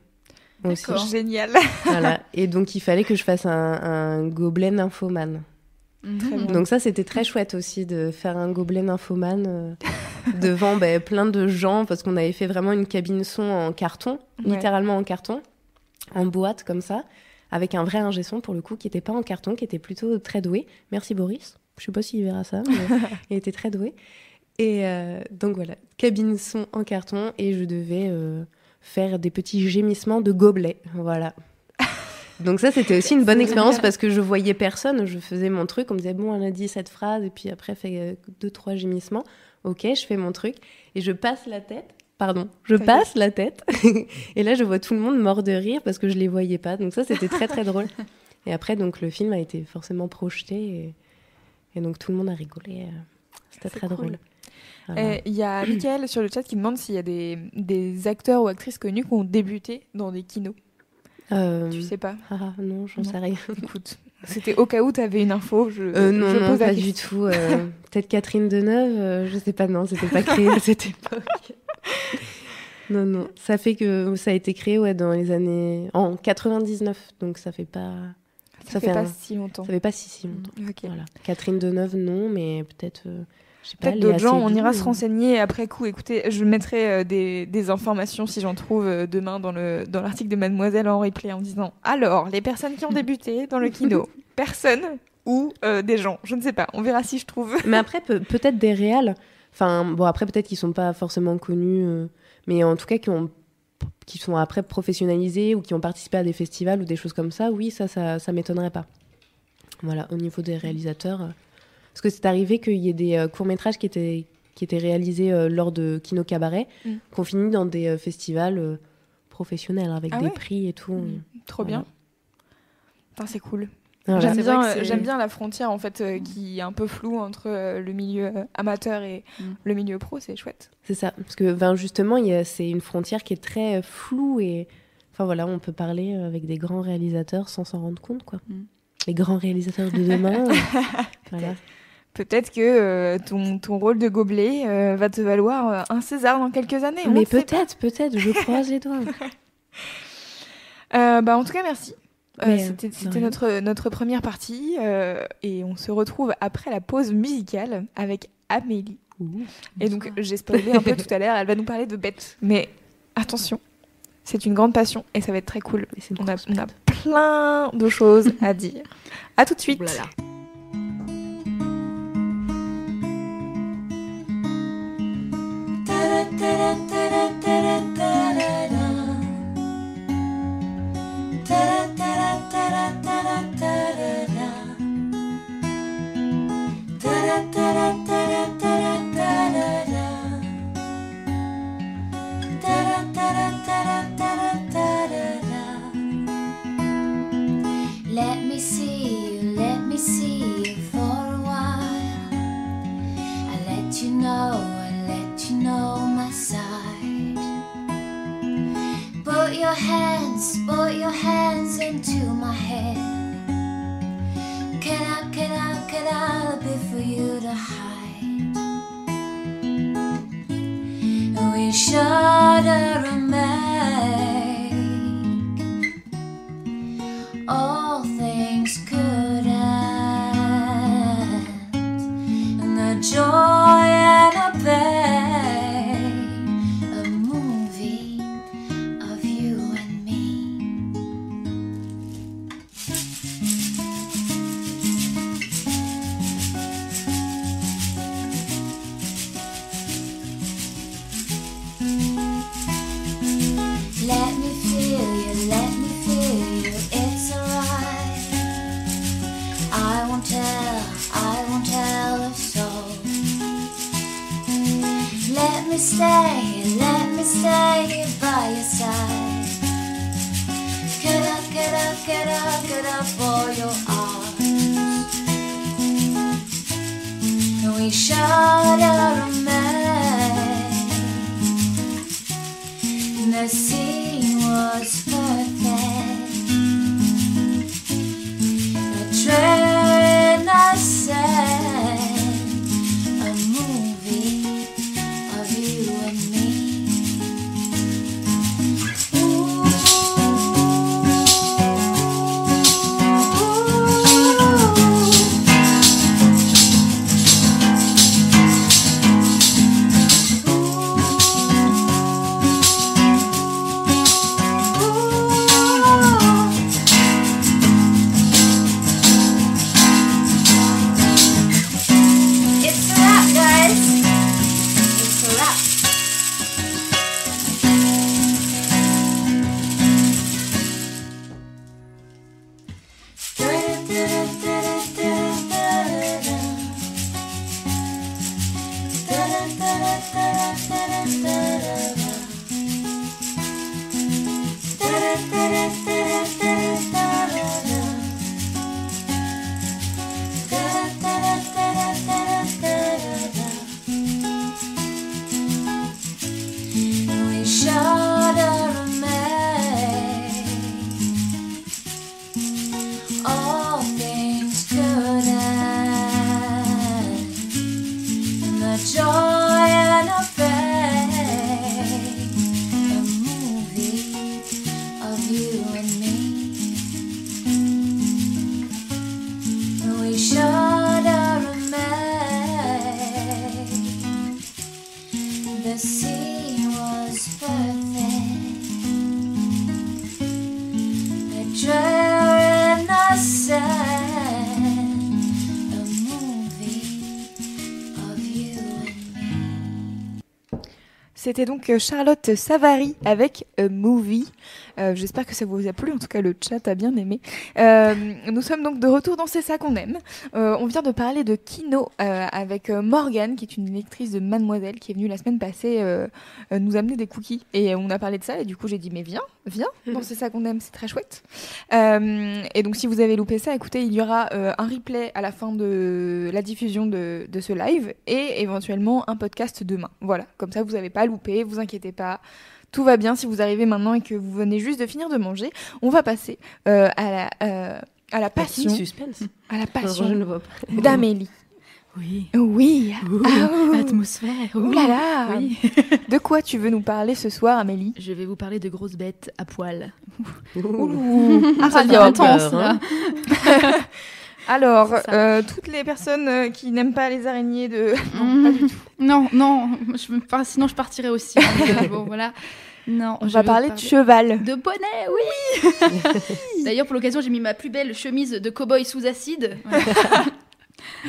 Aussi. D'accord. Génial. Voilà. Et donc il fallait que je fasse un, un gobelet nymphomane. Très bien. Donc ça, c'était très chouette aussi de faire un gobelet nymphomane euh, devant ben, plein de gens, parce qu'on avait fait vraiment une cabine son en carton, Ouais. littéralement en carton, en boîte comme ça, avec un vrai ingé son pour le coup, qui n'était pas en carton, qui était plutôt très doué. Merci Boris. Je sais pas s'il verra ça, mais il était très doué. Et euh, donc voilà, cabine son en carton, et je devais euh, faire des petits gémissements de gobelet. Voilà. Donc ça, c'était aussi une bonne expérience parce que je voyais personne, je faisais mon truc, on me disait, bon, elle a dit cette phrase, et puis après, fait euh, deux, trois gémissements. Ok, je fais mon truc, et je passe la tête, pardon, je passe la tête, et là, je vois tout le monde mort de rire parce que je les voyais pas. Donc ça, c'était très, très drôle. Et après, donc, le film a été forcément projeté, et, et donc tout le monde a rigolé. C'était très cool. drôle. Euh, Il y a Mickaël sur le chat qui demande s'il y a des, des acteurs ou actrices connus qui ont débuté dans des kinos. Euh, Tu sais pas Ah non, j'en sais rien. Écoute, c'était au cas où tu avais une info. Je, Euh, non, je non, pose la pas du tout. euh, Peut-être Catherine Deneuve, euh, je sais pas, non, c'était pas créé à cette époque. Non, non, ça fait que ça a été créé ouais, dans les années. en 99, donc ça fait pas. Ça, ça fait fait pas un- si longtemps. Ça fait pas si, si longtemps. Ok. Voilà. Catherine Deneuve, non, mais peut-être. Euh, Peut-être d'autres gens, on ira se ou- renseigner après coup. Écoutez, je mettrai euh, des, des informations si j'en trouve euh, demain dans le dans l'article de Mademoiselle en replay en disant alors les personnes qui ont débuté dans le kino, personne ou euh, des gens. Je ne sais pas. On verra si je trouve. Mais après, peut- peut-être des réals. Enfin, bon, après, peut-être qu'ils sont pas forcément connus, euh, mais en tout cas, qui, ont, qui sont après professionnalisés ou qui ont participé à des festivals ou des choses comme ça, oui, ça, ça, ça m'étonnerait pas. Voilà, au niveau des réalisateurs. Parce que c'est arrivé qu'il y ait des euh, courts-métrages qui étaient, qui étaient réalisés euh, lors de Kino Cabaret, Mm. qu'on finit dans des euh, festivals euh, professionnels avec Ah des ouais prix et tout. Mm. Trop Voilà. bien. Putain, c'est cool. Voilà. J'aime bien, euh, j'aime la frontière en fait euh, qui est un peu floue entre euh, le milieu amateur et Mm. le milieu pro, c'est chouette. C'est ça, parce que ben, justement, c'est une frontière qui est très floue et enfin voilà, on peut parler avec des grands réalisateurs sans s'en rendre compte, quoi. Mm. Les grands réalisateurs de demain. voilà. Peut-être que euh, ton, ton rôle de gobelet euh, va te valoir euh, un César dans quelques années. Mais peut-être, peut-être, je croise les doigts. Euh, bah, en tout cas, merci. C'était notre, notre première partie et on se retrouve après la pause musicale avec Amélie. Et donc j'ai spoilé un peu tout à l'heure, elle va nous parler de bêtes. Mais attention, c'est une grande passion et ça va être très cool. Et On a, on a plein de choses à dire. À tout de suite. Oulala. Let me see you, let me see you for a while. I let you know, hands, put your hands into my hair. Can I, can I, can I be for you to hide? We shudder and make all things could end, and the joy and the pain, get up, get up for C'était donc euh, Charlotte Savary avec euh, Movie. Euh, J'espère que ça vous a plu. En tout cas, le chat a bien aimé. Euh, nous sommes donc de retour dans C'est ça qu'on aime. Euh, on vient de parler de Kino avec Morgane, qui est une lectrice de Mademoiselle, qui est venue la semaine passée nous amener des cookies. Et on a parlé de ça. Et du coup, j'ai dit, mais viens, viens dans C'est ça qu'on aime. C'est très chouette. Et donc, si vous avez loupé ça, écoutez, il y aura un replay à la fin de la diffusion de, de ce live et éventuellement un podcast demain. Voilà, comme ça, vous n'avez pas loupé, vous inquiétez pas. Tout va bien si vous arrivez maintenant et que vous venez juste de finir de manger. On va passer euh, à, la, euh, à la passion, Suspense. à la passion ne vois pas. d'Amélie. Oui. Oui. Ah, oh. Atmosphère. Ouh là là. Oui. De quoi tu veux nous parler ce soir, Amélie? Je vais vous parler de grosses bêtes à poil. Ouh. Ah, Ça devient intense, peur, là. hein. Alors, euh, toutes les personnes euh, qui n'aiment pas les araignées de... Non, Mhm. pas du tout. Non, non, je enfin, sinon je partirais aussi. hein. bon, voilà. Non, On je va parler de cheval. De poney, oui D'ailleurs, pour l'occasion, j'ai mis ma plus belle chemise de cow-boy sous acide. Voilà.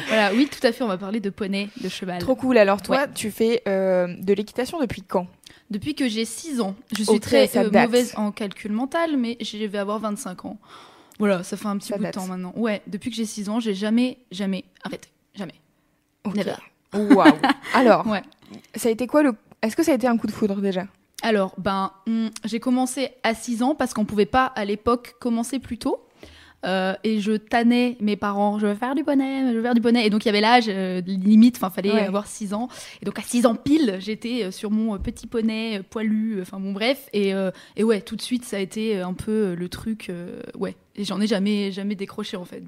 Voilà, oui, tout à fait, on va parler de poney, de cheval. Trop cool. Alors toi, tu fais euh, de l'équitation depuis quand? Depuis que j'ai 6 ans, je suis très euh, mauvaise en calcul mental, mais je vais avoir 25 ans. Voilà, ça fait un petit Ça bout date. de temps maintenant. Ouais, depuis que j'ai 6 ans, j'ai jamais, jamais arrêté. Jamais. Never. Waouh. Alors, Ouais. ça a été quoi le Est-ce que ça a été un coup de foudre déjà? Alors, ben, hum, j'ai commencé à 6 ans parce qu'on pouvait pas à l'époque commencer plus tôt. Euh, et je tannais mes parents, je veux faire du poney, je veux faire du poney. Et donc il y avait l'âge euh, limite, enfin fallait Ouais. avoir 6 ans. Et donc à 6 ans pile, j'étais euh, sur mon petit poney poilu, enfin bon bref. Et, euh, et ouais, tout de suite ça a été un peu le truc, ouais. Et j'en ai jamais, jamais décroché en fait.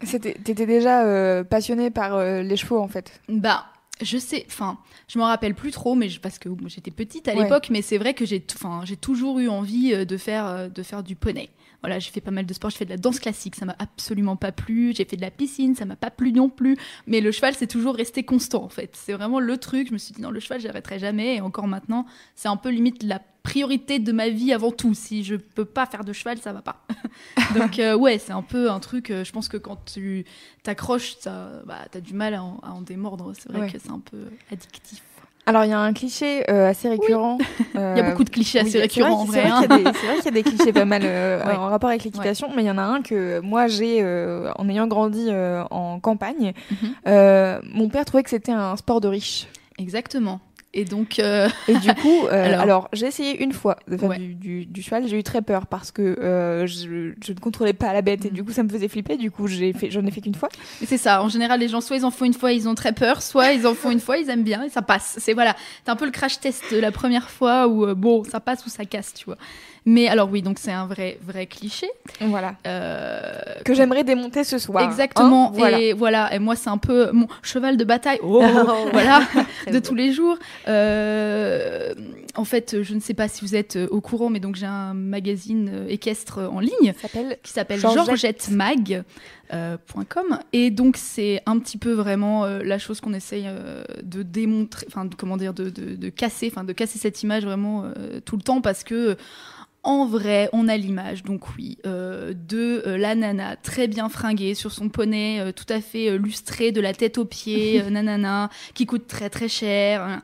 T'étais déjà euh, passionnée par euh, les chevaux en fait. Bah, je sais, enfin, je m'en rappelle plus trop, mais je- parce que j'étais petite à Ouais. l'époque, mais c'est vrai que j'ai, enfin, j'ai toujours eu envie euh, de faire, de faire du poney. Voilà, j'ai fait pas mal de sport, j'ai fait de la danse classique, ça m'a absolument pas plu. J'ai fait de la piscine, ça m'a pas plu non plus. Mais le cheval, c'est toujours resté constant en fait. C'est vraiment le truc. Je me suis dit non, le cheval, j'arrêterai jamais. Et encore maintenant, c'est un peu limite la priorité de ma vie avant tout. Si je peux pas faire de cheval, ça va pas. Donc euh, ouais, c'est un peu un truc. euh, je pense que quand tu t'accroches, ça, bah, t'as du mal à en, à en démordre. C'est vrai Ouais. que c'est un peu addictif. Alors il y a un cliché euh, assez récurrent. Il y a beaucoup de clichés assez oui, c'est vrai récurrents en vrai. C'est hein. vrai qu'il y, a des- c'est vrai qu'il y a des clichés pas mal Ouais. en rapport avec l'équitation, mais il y en a un que moi j'ai, en ayant grandi en campagne, Mhm. mon père trouvait que c'était un sport de riche. Exactement. Et donc, euh, Et du coup, euh, alors, Alors. j'ai essayé une fois de faire Ouais. du, du- du cheval. J'ai eu très peur parce que euh, je, je ne contrôlais pas la bête et Mm. du coup ça me faisait flipper. Du coup, j'ai fait, j'en ai fait qu'une fois. c'est ça. En général, les gens, soit ils en font une fois, ils ont très peur, soit ils en font une fois, ils aiment bien et ça passe. C'est voilà. C'est un peu le crash test de la première fois où euh, bon, ça passe ou ça casse, tu vois. Mais alors oui, donc c'est un vrai, vrai cliché. Voilà. Euh, Que j'aimerais démonter ce soir. Exactement. Hein voilà. Et voilà. Et moi, c'est un peu mon cheval de bataille. Oh, voilà, de tous les jours. Euh, en fait, je ne sais pas si vous êtes euh, au courant, mais donc j'ai un magazine équestre en ligne s'appelle qui s'appelle Georgette. georgettemag.com et donc c'est un petit peu vraiment euh, la chose qu'on essaye euh, de démontrer, enfin de- comment dire, de, de, de casser, enfin de casser cette image vraiment euh, tout le temps parce que en vrai, on a l'image, donc oui, euh, de euh, la nana très bien fringuée sur son poney, euh, tout à fait lustré de la tête aux pieds, nanana, qui coûte très très cher. hein.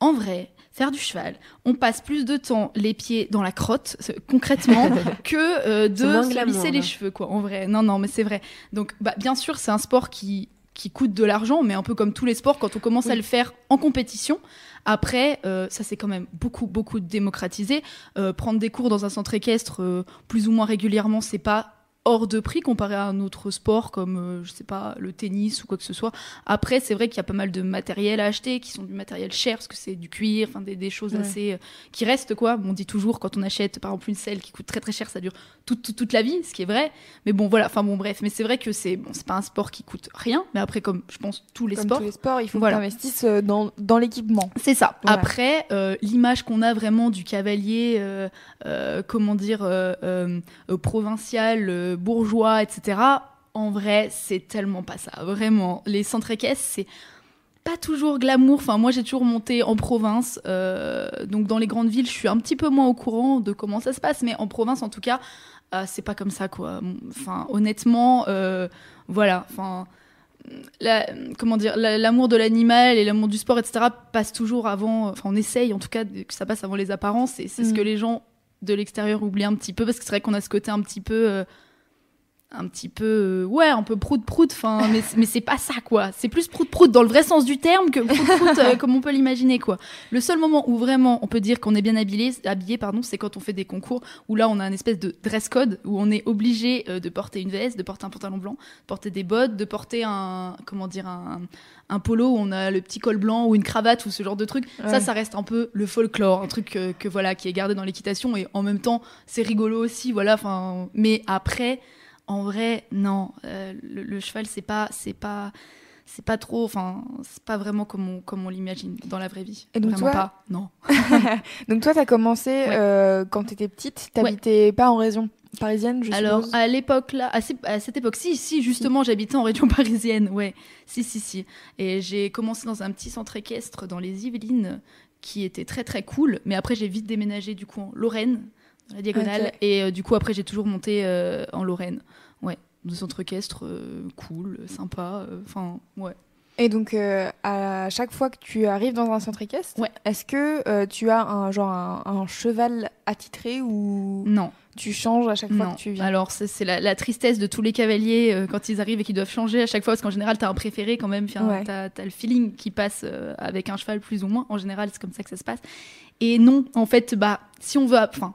En vrai, faire du cheval, on passe plus de temps les pieds dans la crotte, concrètement, que de se lisser les là. cheveux, quoi. En vrai, non, non, mais c'est vrai. Donc, bah, bien sûr, c'est un sport qui qui coûte de l'argent, mais un peu comme tous les sports, quand on commence à le faire en compétition, après, euh, ça s'est quand même beaucoup, beaucoup démocratisé. Euh, prendre des cours dans un centre équestre euh, plus ou moins régulièrement, c'est pas hors de prix comparé à un autre sport comme euh, je sais pas le tennis ou quoi que ce soit. Après, c'est vrai qu'il y a pas mal de matériel à acheter qui sont du matériel cher parce que c'est du cuir, enfin des, des choses Ouais. assez euh, qui restent quoi. On dit toujours quand on achète par exemple une selle qui coûte très très cher, ça dure toute toute, toute la vie, ce qui est vrai. Mais bon voilà, enfin bon bref, mais c'est vrai que c'est bon, c'est pas un sport qui coûte rien, mais après comme je pense tous les Comme sports tous les sports, il faut Voilà. investisses euh, dans, dans l'équipement. c'est ça. Voilà. Après, euh, l'image qu'on a vraiment du cavalier, euh, euh, comment dire, provincial, bourgeois, etc. En vrai, c'est tellement pas ça. Vraiment, les centres équestres, c'est pas toujours glamour. Enfin, moi, j'ai toujours monté en province. euh, donc, dans les grandes villes, je suis un petit peu moins au courant de comment ça se passe. Mais en province, en tout cas, euh, c'est pas comme ça, quoi. Enfin, honnêtement, euh, voilà. Enfin la- comment dire, la- l'amour de l'animal et l'amour du sport, etc. passe toujours avant. Enfin, on essaye en tout cas que ça passe avant les apparences. Et c'est ce Mm. que les gens de l'extérieur oublient un petit peu parce que c'est vrai qu'on a ce côté un petit peu. Un petit peu euh, ouais un peu prout prout enfin mais mais c'est pas ça quoi. C'est plus prout prout dans le vrai sens du terme que prout prout euh, comme on peut l'imaginer quoi. Le seul moment où vraiment on peut dire qu'on est bien habillé habillé pardon c'est quand on fait des concours où là on a un espèce de dress code où on est obligé euh, de porter une veste de porter un pantalon blanc de porter des bottes de porter un comment dire un un polo où on a le petit col blanc ou une cravate ou ce genre de truc. Ça ça reste un peu le folklore un truc euh, que voilà qui est gardé dans l'équitation et en même temps c'est rigolo aussi voilà enfin mais après en vrai, non. Euh, le, le cheval, c'est pas, c'est pas, c'est pas trop. Enfin, c'est pas vraiment comme on, comme on l'imagine dans la vraie vie. Et donc vraiment toi- pas. Non. Donc toi, t'as commencé Ouais. euh, quand t'étais petite. T'habitais pas en région parisienne, je Alors suppose à l'époque là, à, cette époque, si, si, justement, j'habitais en région parisienne. Ouais, si, si, si. Et j'ai commencé dans un petit centre équestre dans les Yvelines qui était très très cool. Mais après, j'ai vite déménagé du coup en Lorraine, la diagonale. Et euh, du coup, après, j'ai toujours monté euh, en Lorraine. Ouais, dans un centre équestre euh, cool, sympa. Enfin, ouais. Et donc, euh, à chaque fois que tu arrives dans un centre équestre, Ouais. est-ce que euh, tu as un genre un, un cheval attitré ou Non. tu changes à chaque fois que tu viens? Alors, c'est la, la tristesse de tous les cavaliers euh, quand ils arrivent et qu'ils doivent changer à chaque fois, parce qu'en général, t'as un préféré quand même, Ouais. t'as as le feeling qui passe avec un cheval plus ou moins. En général, c'est comme ça que ça se passe. Et non, en fait, bah, si on veut, enfin,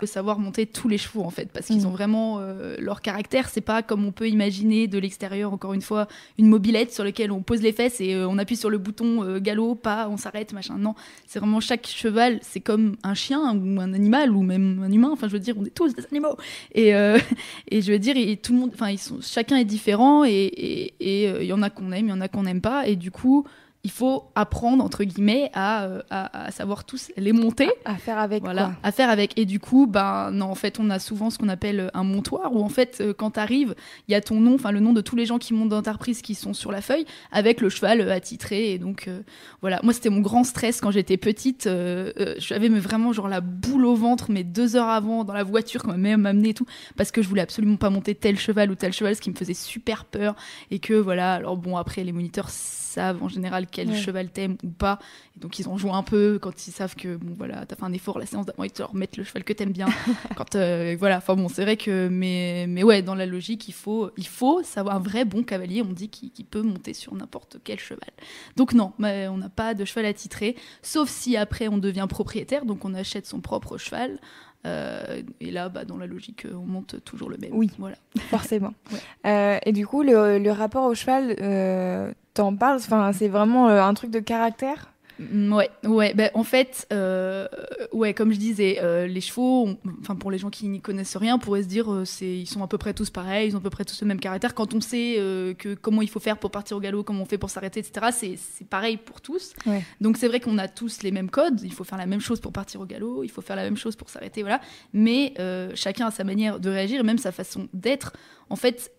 Faut savoir monter tous les chevaux en fait parce qu'ils Mm. ont vraiment euh, leur caractère. C'est pas comme on peut imaginer de l'extérieur encore une fois une mobilette sur laquelle on pose les fesses et euh, on appuie sur le bouton euh, galop pas on s'arrête machin. Non c'est vraiment chaque cheval c'est comme un chien ou un animal ou même un humain. Enfin je veux dire on est tous des animaux. Et euh, et je veux dire et tout le monde enfin ils sont chacun est différent et et et, il y en a qu'on aime il y en a qu'on n'aime pas. Et du coup il faut apprendre entre guillemets à, euh, à, à savoir tous les monter à faire avec voilà, quoi à faire avec. Et du coup, ben non, en fait, on a souvent ce qu'on appelle un montoir où en fait, euh, quand t'arrives, il y a ton nom, enfin le nom de tous les gens qui montent d'entreprise qui sont sur la feuille avec le cheval euh, attitré. Et donc euh, voilà, moi c'était mon grand stress quand j'étais petite. Euh, euh, J'avais vraiment genre la boule au ventre, mais deux heures avant dans la voiture quand ma mère m'amenait et tout, parce que je voulais absolument pas monter tel cheval ou tel cheval, ce qui me faisait super peur. Et que voilà, alors bon après les moniteurs savent en général quel Ouais. cheval t'aimes ou pas. Et donc ils en jouent un peu quand ils savent que bon voilà t'as fait un effort la séance d'avant ils te remettent le cheval que t'aimes bien. quand euh, voilà enfin bon c'est vrai que mais mais ouais dans la logique il faut il faut savoir un vrai bon cavalier on dit qui, qui peut monter sur n'importe quel cheval. Donc non mais on n'a pas de cheval attitré sauf si après on devient propriétaire donc on achète son propre cheval. Euh, et là, bah, dans la logique, euh, on monte toujours le même. Oui. Voilà. forcément. Ouais. Euh, et du coup, le, le rapport au cheval, euh, t'en parles? Enfin, c'est vraiment un truc de caractère? Ouais, ouais. Ben, en fait, euh, ouais, comme je disais, euh, les chevaux, enfin pour les gens qui n'y connaissent rien, on pourrait se dire, euh, c'est, ils sont à peu près tous pareils, ils ont à peu près tous le même caractère. Quand on sait euh, que comment il faut faire pour partir au galop, comment on fait pour s'arrêter, etc. C'est, c'est pareil pour tous. Ouais. Donc c'est vrai qu'on a tous les mêmes codes. Il faut faire la même chose pour partir au galop, il faut faire la même chose pour s'arrêter, voilà. Mais chacun a sa manière de réagir et même sa façon d'être. En fait,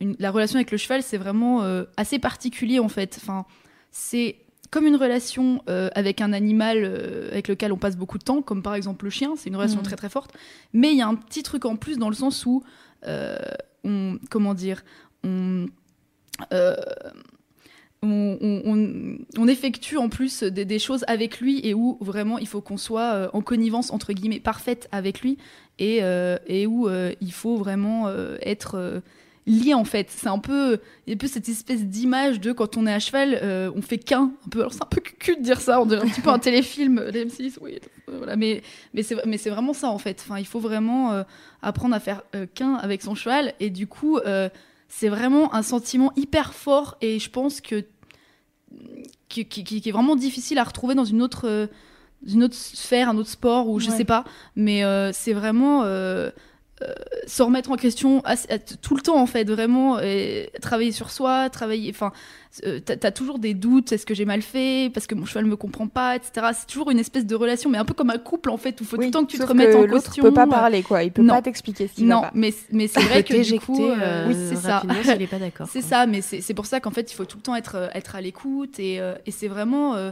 une- la relation avec le cheval, c'est vraiment assez particulier en fait. Enfin, c'est comme une relation euh, avec un animal euh, avec lequel on passe beaucoup de temps, comme par exemple le chien, c'est une relation Mhm. très très forte. Mais il y a un petit truc en plus dans le sens où, euh, on, comment dire, on, on, on- on- on effectue en plus des, des choses avec lui et où vraiment il faut qu'on soit en connivence entre guillemets parfaite avec lui et, et où il faut vraiment être euh, lié en fait. C'est un peu, il y a un peu cette espèce d'image de quand on est à cheval, euh, on fait qu'un. Un peu, alors c'est un peu cul de dire ça, on dirait un petit peu un téléfilm euh, d'M6, oui, euh, voilà, mais mais c'est mais c'est vraiment ça en fait. Enfin, il faut vraiment euh, apprendre à faire euh, qu'un avec son cheval et du coup, c'est vraiment un sentiment hyper fort et je pense que qui, qui- qui- qui est vraiment difficile à retrouver dans une autre une autre sphère, un autre sport ou je Ouais. sais pas. Mais euh, c'est vraiment euh, euh, se remettre en question à- tout le temps en fait, vraiment et travailler sur soi, travailler. Enfin, euh, t'as toujours des doutes. Est-ce que j'ai mal fait Parce que mon cheval me comprend pas, etc. C'est toujours une espèce de relation, mais un peu comme un couple en fait, où il faut tout Oui, le temps que tu te remettes que en l'autre question. peut pas parler, quoi. Il peut Non. pas t'expliquer ce va Non, pas. mais mais c'est vrai que du coup, t'éjecter euh, euh, oui, c'est ça. s'il est pas d'accord. C'est ça, mais c'est c'est pour ça qu'en fait, il faut tout le temps être, être à l'écoute et, euh, et c'est vraiment euh,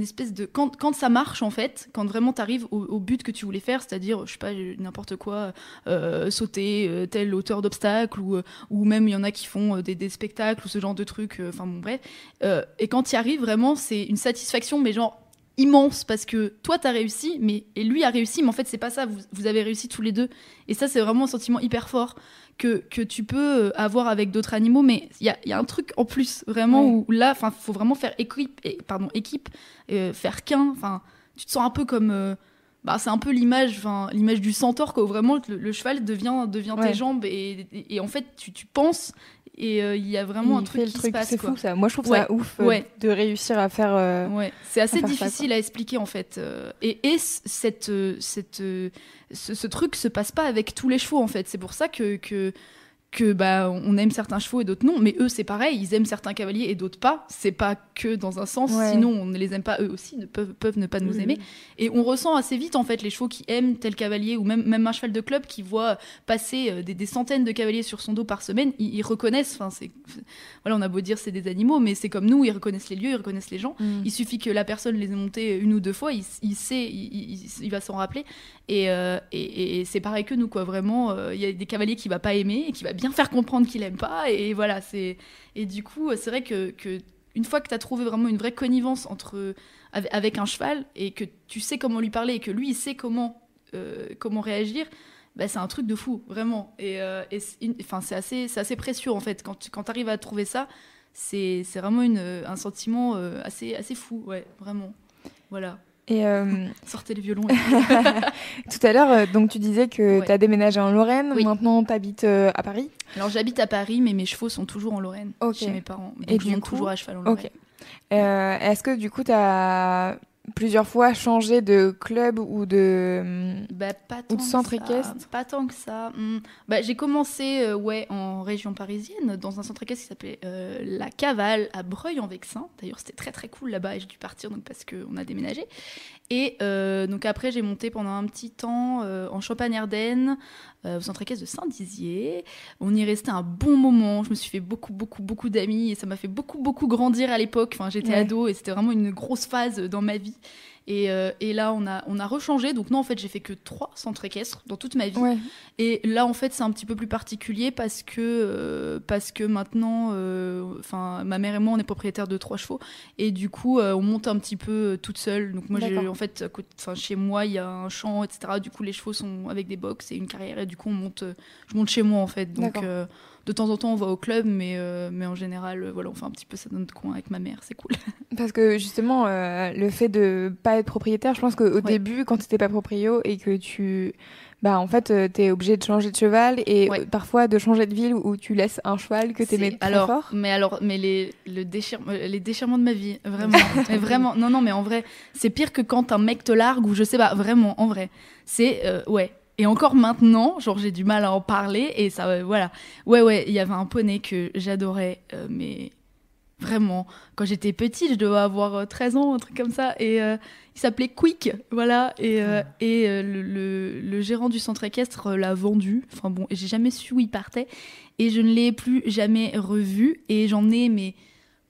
espèce de. Quand, quand ça marche, en fait, quand vraiment tu arrives au, but que tu voulais faire, c'est-à-dire, je sais pas, n'importe quoi, euh, sauter euh, telle hauteur d'obstacle ou, euh, ou même il y en a qui font des, spectacles ou ce genre de trucs, enfin bon, bref. Et quand tu arrives, vraiment, c'est une satisfaction, mais genre immense parce que toi t'as réussi mais et lui a réussi mais en fait c'est pas ça vous, vous avez réussi tous les deux et ça c'est vraiment un sentiment hyper fort que, que tu peux euh, avoir avec d'autres animaux, mais il y a, y a un truc en plus, vraiment, Ouais. où là, il faut vraiment faire équipe, et, pardon, équipe euh, faire qu'un. Enfin, tu te sens un peu comme. euh, bah, c'est un peu l'image, l'image du centaure, quoi, où vraiment le, le cheval devient, devient Ouais. tes jambes, et, et, et en fait, tu, tu penses, et euh, il y a vraiment un truc fait qui le se passe. c'est fou ça. Moi je trouve Ouais. ça ouf euh, Ouais. de réussir à faire. euh, Ouais, c'est assez ça, difficile à expliquer en fait. Et, cette, cette, ce, ce truc se passe pas avec tous les chevaux en fait. C'est pour ça que, que, que bah, on aime certains chevaux et d'autres non. Mais eux, c'est pareil, ils aiment certains cavaliers et d'autres pas. C'est pas que dans un sens, Ouais. sinon on ne les aime pas eux aussi, ne peuvent, peuvent ne pas nous Mhm. aimer. Et on ressent assez vite en fait les chevaux qui aiment tel cavalier ou même, même un cheval de club qui voit passer euh, des, des centaines de cavaliers sur son dos par semaine, ils, ils reconnaissent. Enfin, c'est voilà, on a beau dire c'est des animaux, mais c'est comme nous, ils reconnaissent les lieux, ils reconnaissent les gens. mm. Il suffit que la personne les ait montés une ou deux fois, il, il sait, il, il- il va s'en rappeler. Et, euh, et- et c'est pareil que nous, quoi. Vraiment, euh, il y a des cavaliers qui va pas aimer et qui va bien faire comprendre qu'il aime pas. Et voilà, c'est. Et du coup, c'est vrai que, que une fois que tu as trouvé vraiment une vraie connivence entre avec, un cheval et que tu sais comment lui parler et que lui il sait comment euh, comment réagir. Bah, c'est un truc de fou, vraiment. Et, et c'est assez, assez précieux, en fait. Quand tu quand arrives à trouver ça, c'est vraiment une, un sentiment assez, assez fou, ouais, vraiment. Voilà. Et euh, Sortez les violons. tout. à l'heure, euh, donc tu disais que Ouais. tu as déménagé en Lorraine, Oui. maintenant tu habites à Paris. Alors j'habite à Paris, mais mes chevaux sont toujours en Lorraine, chez mes parents. Donc Et je du monte coup- toujours à cheval en. Lorraine. Euh, Est-ce que du coup tu as plusieurs fois changé de club ou de. Bah, pas Ou tant de que centre ça. équestre? Pas tant que ça. Hmm. Bah, j'ai commencé euh, ouais, en région parisienne, dans un centre équestre qui s'appelait euh, La Cavale à Breuil-en-Vexin. D'ailleurs, c'était très très cool là-bas et j'ai dû partir donc, parce qu'on a déménagé. Et euh, donc après, j'ai monté pendant un petit temps en Champagne-Ardenne, euh, au centre équestre de Saint-Dizier. On y est resté un bon moment. Je me suis fait beaucoup, beaucoup, beaucoup d'amis et ça m'a fait beaucoup, beaucoup grandir à l'époque. Enfin, j'étais Ouais. ado et c'était vraiment une grosse phase dans ma vie. Et, euh, et là, on a, on a rechangé. Donc, non, en fait, j'ai fait que trois centres équestres dans toute ma vie. Ouais. Et là, en fait, c'est un petit peu plus particulier parce que, euh, parce que maintenant, euh, ma mère et moi, on est propriétaires de trois chevaux. Et du coup, on monte un petit peu toute seule. Donc, moi, j'ai, en fait, chez moi, il y a un champ, etc. Du coup, les chevaux sont avec des box et une carrière. Et du coup, on monte, je monte chez moi, en fait. Donc, de temps en temps, on va au club, mais, euh, mais en général, euh, voilà, on fait un petit peu ça dans notre coin avec ma mère. C'est cool. Parce que justement, euh, le fait de pas être propriétaire, je pense qu'au Ouais. début, quand tu n'étais pas proprio et que tu. Bah, en fait, tu es obligé de changer de cheval et Ouais. parfois de changer de ville où tu laisses un cheval que tu aimais C'est- trop alors, fort. Mais alors, mais les, le déchire, les déchirements de ma vie, vraiment, mais vraiment, non, non, mais en vrai, c'est pire que quand un mec te largue ou je sais pas, vraiment, en vrai, c'est euh, ouais. Et encore maintenant, genre j'ai du mal à en parler et ça, euh, voilà, ouais, ouais, il y avait un poney que j'adorais, euh, mais vraiment, quand j'étais petite, je devais avoir euh, 13 ans, un truc comme ça, et euh, il s'appelait Quick, voilà, et, euh, et euh, le, le- le gérant du centre équestre euh, l'a vendu, enfin bon, j'ai jamais su où il partait, et je ne l'ai plus jamais revu, et j'en ai, mais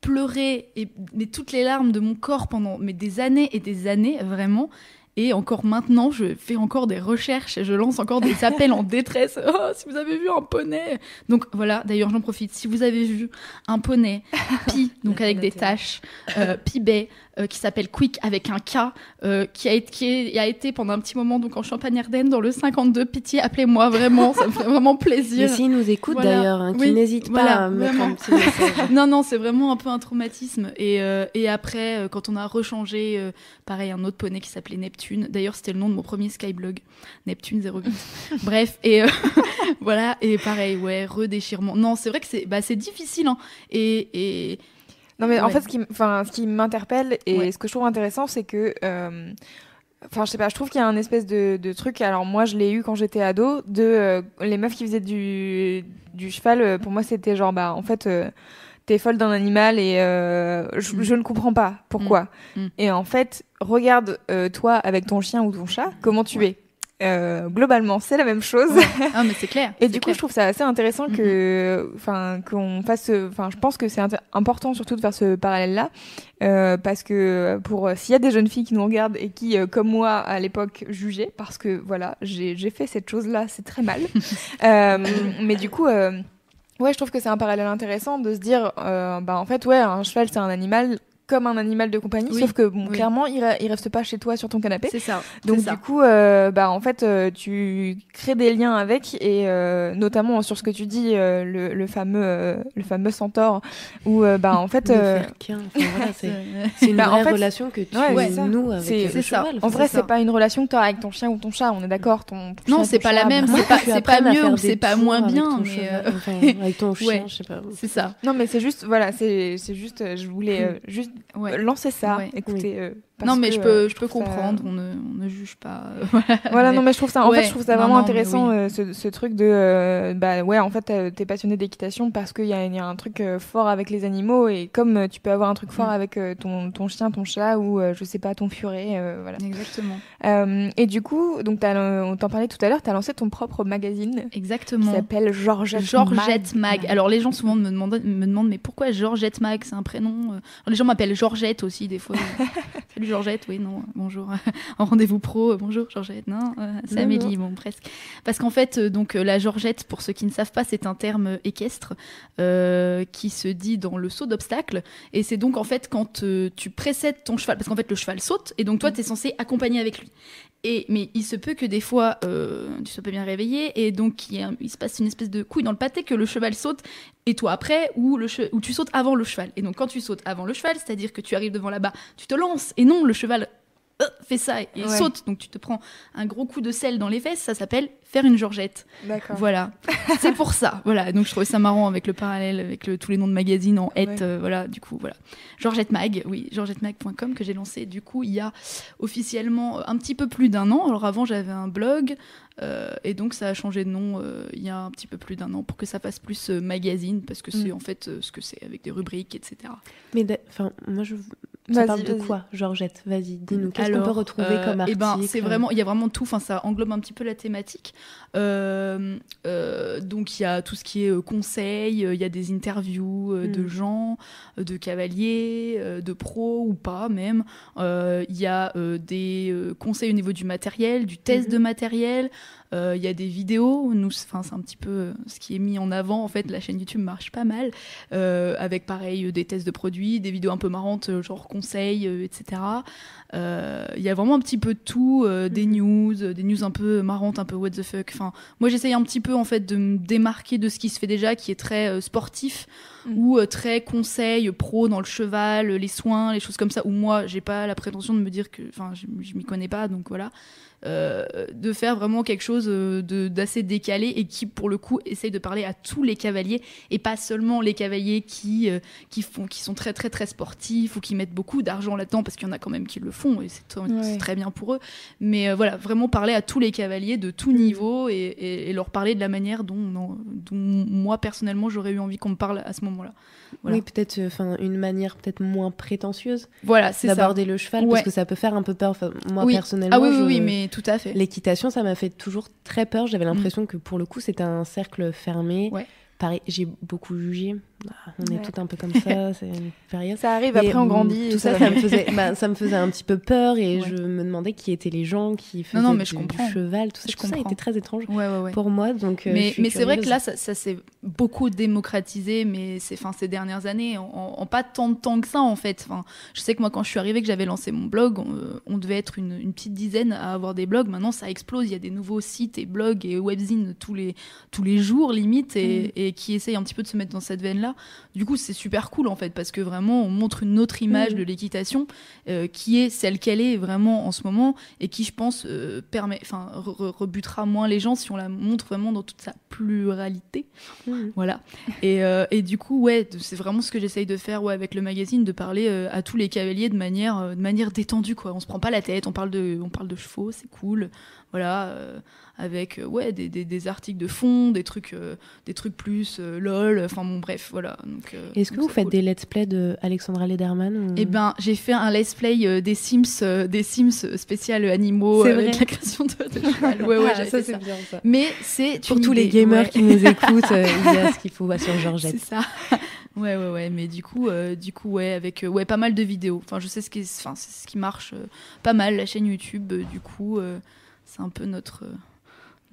pleuré, et, mais toutes les larmes de mon corps pendant mais des années et des années, vraiment. Et encore maintenant, je fais encore des recherches, et je lance encore des appels en détresse. Oh, si vous avez vu un poney Donc voilà, d'ailleurs j'en profite. Si vous avez vu un poney, pi, donc avec des taches, euh, pibet, euh, qui s'appelle Quick avec un K, euh, qui, a été, qui a été pendant un petit moment donc en Champagne-Ardenne dans le 52. Pitié, appelez-moi vraiment, ça me ferait vraiment plaisir. Mais s'il nous écoute Voilà. d'ailleurs, hein, Oui, n'hésite pas à mettre vraiment. un petit message. non, non, c'est vraiment un peu un traumatisme. Et, euh, et après, quand on a rechangé, pareil, un autre poney qui s'appelait Neptune. D'ailleurs, c'était le nom de mon premier Skyblog, Neptune 08. Bref, et voilà, et pareil, ouais, redéchirement. Non, c'est vrai que c'est bah, difficile. Hein. Et, et Non, mais en fait, ce qui, ce m'interpelle et Ouais. ce que je trouve intéressant, c'est que. euh, Enfin, je sais pas, je trouve qu'il y a un espèce de, de truc. Alors, moi, je l'ai eu quand j'étais ado, de euh, les meufs qui faisaient du, du cheval. euh, pour moi, c'était genre, bah, en fait, euh, t'es folle d'un animal et euh, je, Mm. je ne comprends pas pourquoi. Mm. Et en fait, regarde, euh, toi, avec ton chien ou ton chat, comment tu es. Euh, globalement, c'est la même chose. Ah, mais c'est clair. Et du coup, je trouve ça assez intéressant que, enfin, qu'on fasse, ce- enfin, je pense que c'est important surtout de faire ce parallèle-là, euh, parce que pour s'il y a des jeunes filles qui nous regardent et qui, euh, comme moi à l'époque, jugeaient, parce que voilà, j'ai j'ai fait cette chose-là, c'est très mal. Euh, mais du coup. euh, Ouais, je trouve que c'est un parallèle intéressant de se dire, euh, bah en fait, ouais, un cheval c'est un animal comme un animal de compagnie, Oui, sauf que bon, oui. clairement, il, il reste pas chez toi sur ton canapé. C'est ça. Donc c'est ça. du coup, euh, bah en fait, euh, tu crées des liens avec et euh, notamment sur ce que tu dis, euh, le, le fameux euh, le fameux centaure, où euh, bah en fait, euh. Enfin, voilà, c'est C'est- c'est une Bah, en vraie fait, relation que tu ouais, c'est ça. noues avec C'est- le c'est ça. cheval. en vrai, c'est c'est pas une relation que tu as avec ton chien ou ton chat, on est d'accord. Ton, ton Non, chien, c'est ton pas la même, bah, c'est pas- c'est mieux ou c'est pas moins bien, avec ton chien, je sais pas. C'est ça. Non, mais c'est juste, voilà, c'est c'est juste, je voulais euh, juste Ouais. lancer ça. Ouais. Écoutez, euh, parce Non, mais que, je euh, peux, je peux ça- comprendre. On ne, on ne juge pas. euh, voilà. Voilà, Mais- non, mais je trouve ça, en Ouais. fait, je trouve ça Non, vraiment non, intéressant, oui. euh, ce, ce truc de, euh, bah ouais, en fait, euh, t'es passionné d'équitation parce qu'il y y a un truc euh, fort avec les animaux et comme euh, tu peux avoir un truc fort Mm. avec euh, ton, ton chien, ton chat ou, euh, je sais pas, ton furet, euh, voilà. Exactement. Euh, et du coup, donc, euh, on t'en parlait tout à l'heure, t'as lancé ton propre magazine qui Exactement. s'appelle Georgette, Georgette Mag. Mag. Alors les gens souvent me demandent, me demandent mais pourquoi Georgette Mag? C'est un prénom. euh. Alors, les gens m'appellent Georgette aussi des fois. Georgette, oui non, bonjour. en rendez-vous pro, euh, bonjour Georgette, non, euh, c'est Non, Amélie, bon presque. Parce qu'en fait euh, donc la Georgette, pour ceux qui ne savent pas, c'est un terme équestre euh, qui se dit dans le saut d'obstacle et c'est donc en fait quand tu précèdes ton cheval, parce qu'en fait le cheval saute et donc toi tu es censé accompagner avec lui. Mais il se peut que des fois, euh, tu sois pas bien réveillé et donc il, se passe une espèce de couille dans le pâté que le cheval saute et toi après ou tu sautes avant le cheval. Et donc quand tu sautes avant le cheval, c'est-à-dire que tu arrives devant là-bas, tu te lances et non, le cheval euh, fait ça et Ouais. saute. Donc tu te prends un gros coup de sel dans les fesses, ça s'appelle faire une georgette. D'accord. Voilà, c'est pour ça. Voilà, donc je trouvais ça marrant avec le parallèle avec le- tous les noms de magazines en et, Ouais. euh, voilà, du coup, voilà. Georgette Mag, oui, georgettemag.com que j'ai lancé du coup il y a officiellement un petit peu plus d'un an. Alors avant j'avais un blog euh, et donc ça a changé de nom euh, il y a un petit peu plus d'un an pour que ça fasse plus euh, magazine parce que c'est Mm. en fait euh, ce que c'est avec des rubriques, etc. Mais enfin, moi, je. Ça parle de quoi, Georgette? Vas-y, dis-nous. Qu'est-ce qu'on peut retrouver euh, comme eh article ben, c'est vraiment, il y a vraiment tout. Enfin, ça englobe un petit peu la thématique. Euh, euh, donc, il y a tout ce qui est euh, conseils. euh, Il y a des interviews euh, de Mm. gens, euh, de cavaliers, euh, de pros ou pas même. Euh, Il y a euh, des euh, conseils au niveau du matériel, du test de matériel. Euh, Il y a des vidéos. Nous, enfin, c'est un petit peu euh, ce qui est mis en avant. En fait, la chaîne YouTube marche pas mal euh, avec pareil des tests de produits, des vidéos un peu marrantes, genre conseils, euh, etc. Il y a vraiment un petit peu de tout, des news, euh, des news un peu marrantes, un peu what the fuck. Enfin, moi, j'essaye un petit peu en fait de me démarquer de ce qui se fait déjà, qui est très sportif Mm. ou euh, très conseil pro dans le cheval, les soins, les choses comme ça. Où moi, j'ai pas la prétention de me dire que, enfin, je, je m'y connais pas, donc voilà. Euh, de faire vraiment quelque chose euh, d'assez décalé et qui pour le coup essaye de parler à tous les cavaliers et pas seulement les cavaliers qui euh, qui font qui sont très très très sportifs ou qui mettent beaucoup d'argent là-dedans parce qu'il y en a quand même qui le font et c'est Ouais. très bien pour eux mais euh, voilà vraiment parler à tous les cavaliers de tout niveau et, et- et leur parler de la manière dont, dont, moi personnellement j'aurais eu envie qu'on me parle à ce moment-là voilà. Oui, peut-être enfin une manière peut-être moins prétentieuse voilà d'aborder le cheval Ouais. parce que ça peut faire un peu peur. Enfin, moi oui. personnellement, ah oui oui, je- oui mais tout à fait l'équitation, ça m'a fait toujours très peur. J'avais l'impression que pour le coup, c'était un cercle fermé. Ouais. Pareil, j'ai beaucoup jugé. Ah, On est Ouais. tout un peu comme ça, c'est une période. Ça arrive, après on grandit. Tout ça, va ça me, mieux. faisait, bah, ça me faisait un petit peu peur et Ouais. je me demandais qui étaient les gens qui faisaient non, mais du, je du comprends. cheval. Tout ça, Je tout ça était très étrange ouais ouais ouais pour moi. Donc, euh, mais, mais c'est vrai que là, ça, ça s'est beaucoup démocratisé, mais c'est enfin ces dernières années, en, pas tant de temps que ça en fait. Enfin, je sais que moi, quand je suis arrivée, que j'avais lancé mon blog, on, euh, on devait être une, une petite dizaine à avoir des blogs. Maintenant, ça explose. Il y a des nouveaux sites et blogs et webzines tous les tous les jours limite, et, et qui essayent un petit peu de se mettre dans cette veine-là. Du coup, c'est super cool en fait parce que vraiment on montre une autre image Mhm. de l'équitation euh, qui est celle qu'elle est vraiment en ce moment et qui, je pense, euh, permet, enfin, re- re- rebutera moins les gens si on la montre vraiment dans toute sa pluralité. Mhm. Voilà. Et, euh, et du coup, ouais, c'est vraiment ce que j'essaye de faire ouais, avec le magazine, de parler à tous les cavaliers de manière, de manière détendue. Quoi. On se prend pas la tête, on parle de, on parle de chevaux, c'est cool. Voilà. euh, avec euh, ouais, des, des, des articles de fond, des trucs, euh, des trucs plus lol, enfin bon, bref, voilà. Est-ce que vous c'est faites cool. des let's play de Alexandra Lederman ou- Eh ben, j'ai fait un let's play des Sims, des Sims spécial animaux C'est avec la création de, de cheval. Ouais, ouais, Ah, ça, c'est ça. bien ça. Mais c'est Pour tous les gamers ouais. qui nous écoutent, il y a ce qu'il faut sur C'est Georgette. ça. Ouais, ouais, ouais. Mais du coup, euh, du coup, ouais, avec euh, ouais, pas mal de vidéos. Enfin, je sais ce qui, enfin, c'est ce qui marche euh, pas mal. La chaîne YouTube, du coup, c'est un peu notre,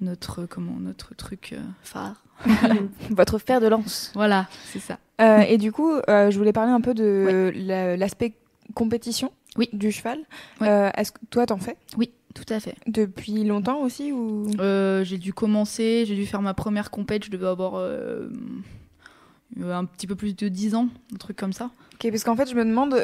notre, comment, notre truc euh, phare. Votre fer de lance. Voilà, c'est ça. Euh, et du coup, euh, je voulais parler un peu de la- l'aspect compétition Oui. du cheval. Euh, Est-ce que toi, t'en fais? Oui, tout à fait. depuis longtemps aussi ou? J'ai dû commencer, j'ai dû faire ma première compète. Je devais avoir un petit peu plus de 10 ans, un truc comme ça. Ok, parce qu'en fait, je me demande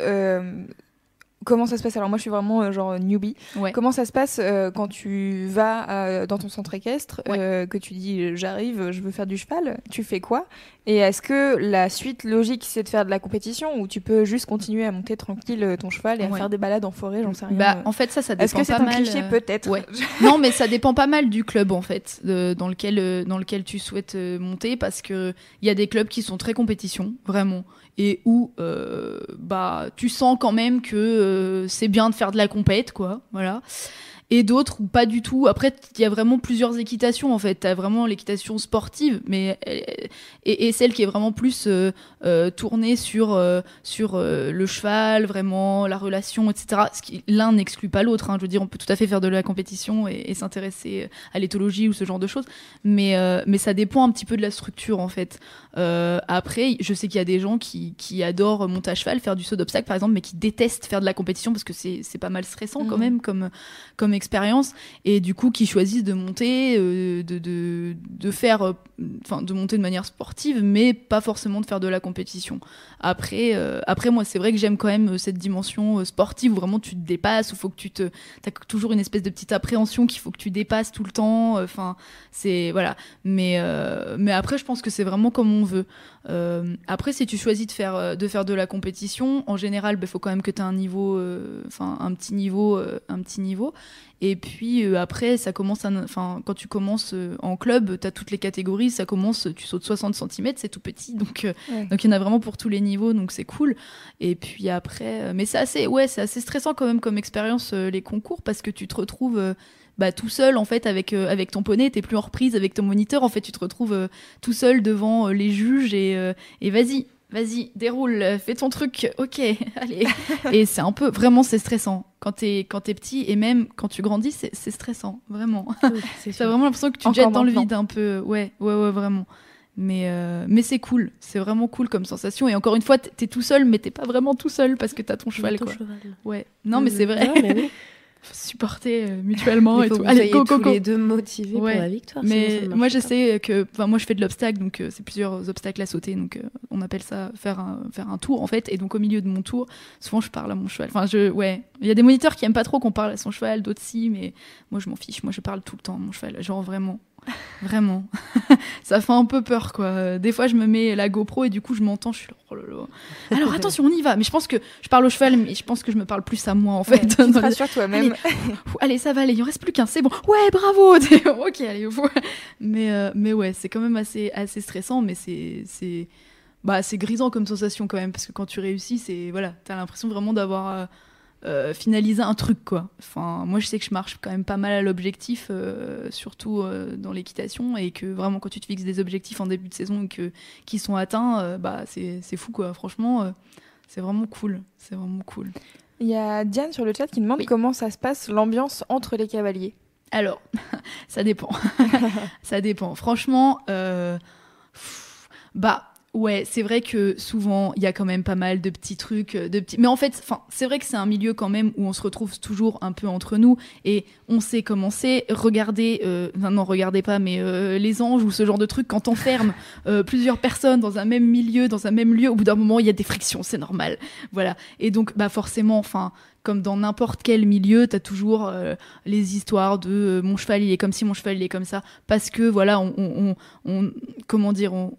comment ça se passe? Alors moi, je suis vraiment euh, genre newbie. Ouais. Comment ça se passe euh, quand tu vas euh, dans ton centre équestre, Ouais. euh, que tu dis j'arrive, je veux faire du cheval. Tu fais quoi? Et est-ce que la suite logique c'est de faire de la compétition ou tu peux juste continuer à monter tranquille euh, ton cheval et à Ouais. faire des balades en forêt? J'en sais rien. Bah, en fait, ça, ça dépend Est-ce que c'est pas un mal. cliché euh, peut-être? ouais. non, mais ça dépend pas mal du club en fait, de- dans lequel euh, dans lequel tu souhaites euh, monter, parce que il y a des clubs qui sont très compétition, vraiment, et où euh, bah tu sens quand même que euh, c'est bien de faire de la compète, quoi, voilà. Et d'autres où pas du tout. Après, il y a vraiment plusieurs équitations en fait. T'as vraiment l'équitation sportive, mais euh, et, et celle qui est vraiment plus euh, euh, tournée sur euh, sur le cheval, vraiment la relation, etc. Ce qui l'un n'exclut pas l'autre. hein. Je veux dire, on peut tout à fait faire de la compétition et, et s'intéresser à l'éthologie ou ce genre de choses, mais mais ça dépend un petit peu de la structure en fait. Après, je sais qu'il y a des gens qui, qui adorent monter à cheval, faire du saut d'obstacle par exemple, mais qui détestent faire de la compétition parce que c'est c'est pas mal stressant quand Mhm. même comme comme expérience et du coup qui choisissent de monter, euh, de, de de faire, euh, enfin de monter de manière sportive, mais pas forcément de faire de la compétition. Après, euh, après moi, c'est vrai que j'aime quand même cette dimension sportive où vraiment tu te dépasses, où faut que tu te, t'as toujours une espèce de petite appréhension qu'il faut que tu dépasses tout le temps. Enfin, c'est voilà. Mais mais après, je pense que c'est vraiment comme on veut. Euh, après, si tu choisis de faire euh, de faire de la compétition, en général, il faut quand même que tu aies un niveau, euh, enfin un petit niveau, euh, un petit niveau. Et puis après, ça commence, enfin quand tu commences en club, tu as toutes les catégories. Ça commence, tu sautes 60 cm, c'est tout petit, donc Ouais. donc il y en a vraiment pour tous les niveaux, donc c'est cool. Et puis après, mais c'est assez, ouais, c'est assez stressant quand même comme expérience les concours parce que tu te retrouves bah, tout seul en fait avec euh, avec ton poney, t'es plus en reprise avec ton moniteur. En fait, tu te retrouves euh, tout seul devant euh, les juges et et vas-y. Vas-y, déroule, fais ton truc, ok, allez. et c'est un peu, vraiment, c'est stressant. Quand t'es, quand t'es petit et même quand tu grandis, c'est, stressant, vraiment. C'est T'as vraiment l'impression que tu te jettes dans le vide un peu. Ouais, ouais, ouais, vraiment. Mais, euh, mais c'est cool. C'est vraiment cool comme sensation. Et encore une fois, t'es tout seul, mais t'es pas vraiment tout seul parce que t'as ton cheval, Ton quoi. cheval. Ouais. Non, mais Mhm. c'est vrai. Non, mais oui. Supporter euh, mutuellement et tout. vous Allez, soyez go, go, tous go. les deux motivés Ouais. pour la victoire. Mais moi, sais que, enfin, moi, je fais de l'obstacle, donc euh, c'est plusieurs obstacles à sauter, donc euh, on appelle ça faire un, faire un tour en fait. Et donc au milieu de mon tour, souvent je parle à mon cheval. Enfin, je, ouais, il y a des moniteurs qui aiment pas trop qu'on parle à son cheval, d'autres si, mais moi je m'en fiche. Moi, je parle tout le temps à mon cheval, genre vraiment, vraiment. ça fait un peu peur, quoi. Des fois, je me mets la GoPro et du coup, je m'entends, je suis là, oh là là. Alors attention, on y va. Mais je pense que je parle au cheval, mais je pense que je me parle plus à moi en fait. Ouais, tu te les- rassures toi-même. Ouh, Allez, ça va aller, il en reste plus qu'un, c'est bon. Ouais, bravo. ok, allez, faut- mais euh, mais ouais, c'est quand même assez assez stressant, mais c'est c'est bah c'est grisant comme sensation quand même parce que quand tu réussis, c'est voilà, t'as l'impression vraiment d'avoir euh, euh, finalisé un truc quoi. Enfin, moi je sais que je marche quand même pas mal à l'objectif, euh, surtout euh, dans l'équitation, et que vraiment quand tu te fixes des objectifs en début de saison et que qui sont atteints, bah c'est c'est fou quoi. Franchement, c'est vraiment cool, c'est vraiment cool. Il y a Diane sur le chat qui demande Oui. comment ça se passe l'ambiance entre les cavaliers. Alors, ça dépend. ça dépend. Franchement, pff, bah, Ouais, c'est vrai que souvent il y a quand même pas mal de petits trucs, euh, de petits. Mais en fait, c'est vrai que c'est un milieu quand même où on se retrouve toujours un peu entre nous et on sait comment c'est. Regardez, euh, non, non, regardez pas, mais euh, les anges ou ce genre de truc quand on ferme euh, plusieurs personnes dans un même milieu, dans un même lieu, au bout d'un moment il y a des frictions, c'est normal. Voilà. Et donc, bah forcément, enfin, comme dans n'importe quel milieu, t'as toujours euh, les histoires de euh, mon cheval il est comme ci, mon cheval il est comme ça, parce que voilà, on, on, on- comment dire, on,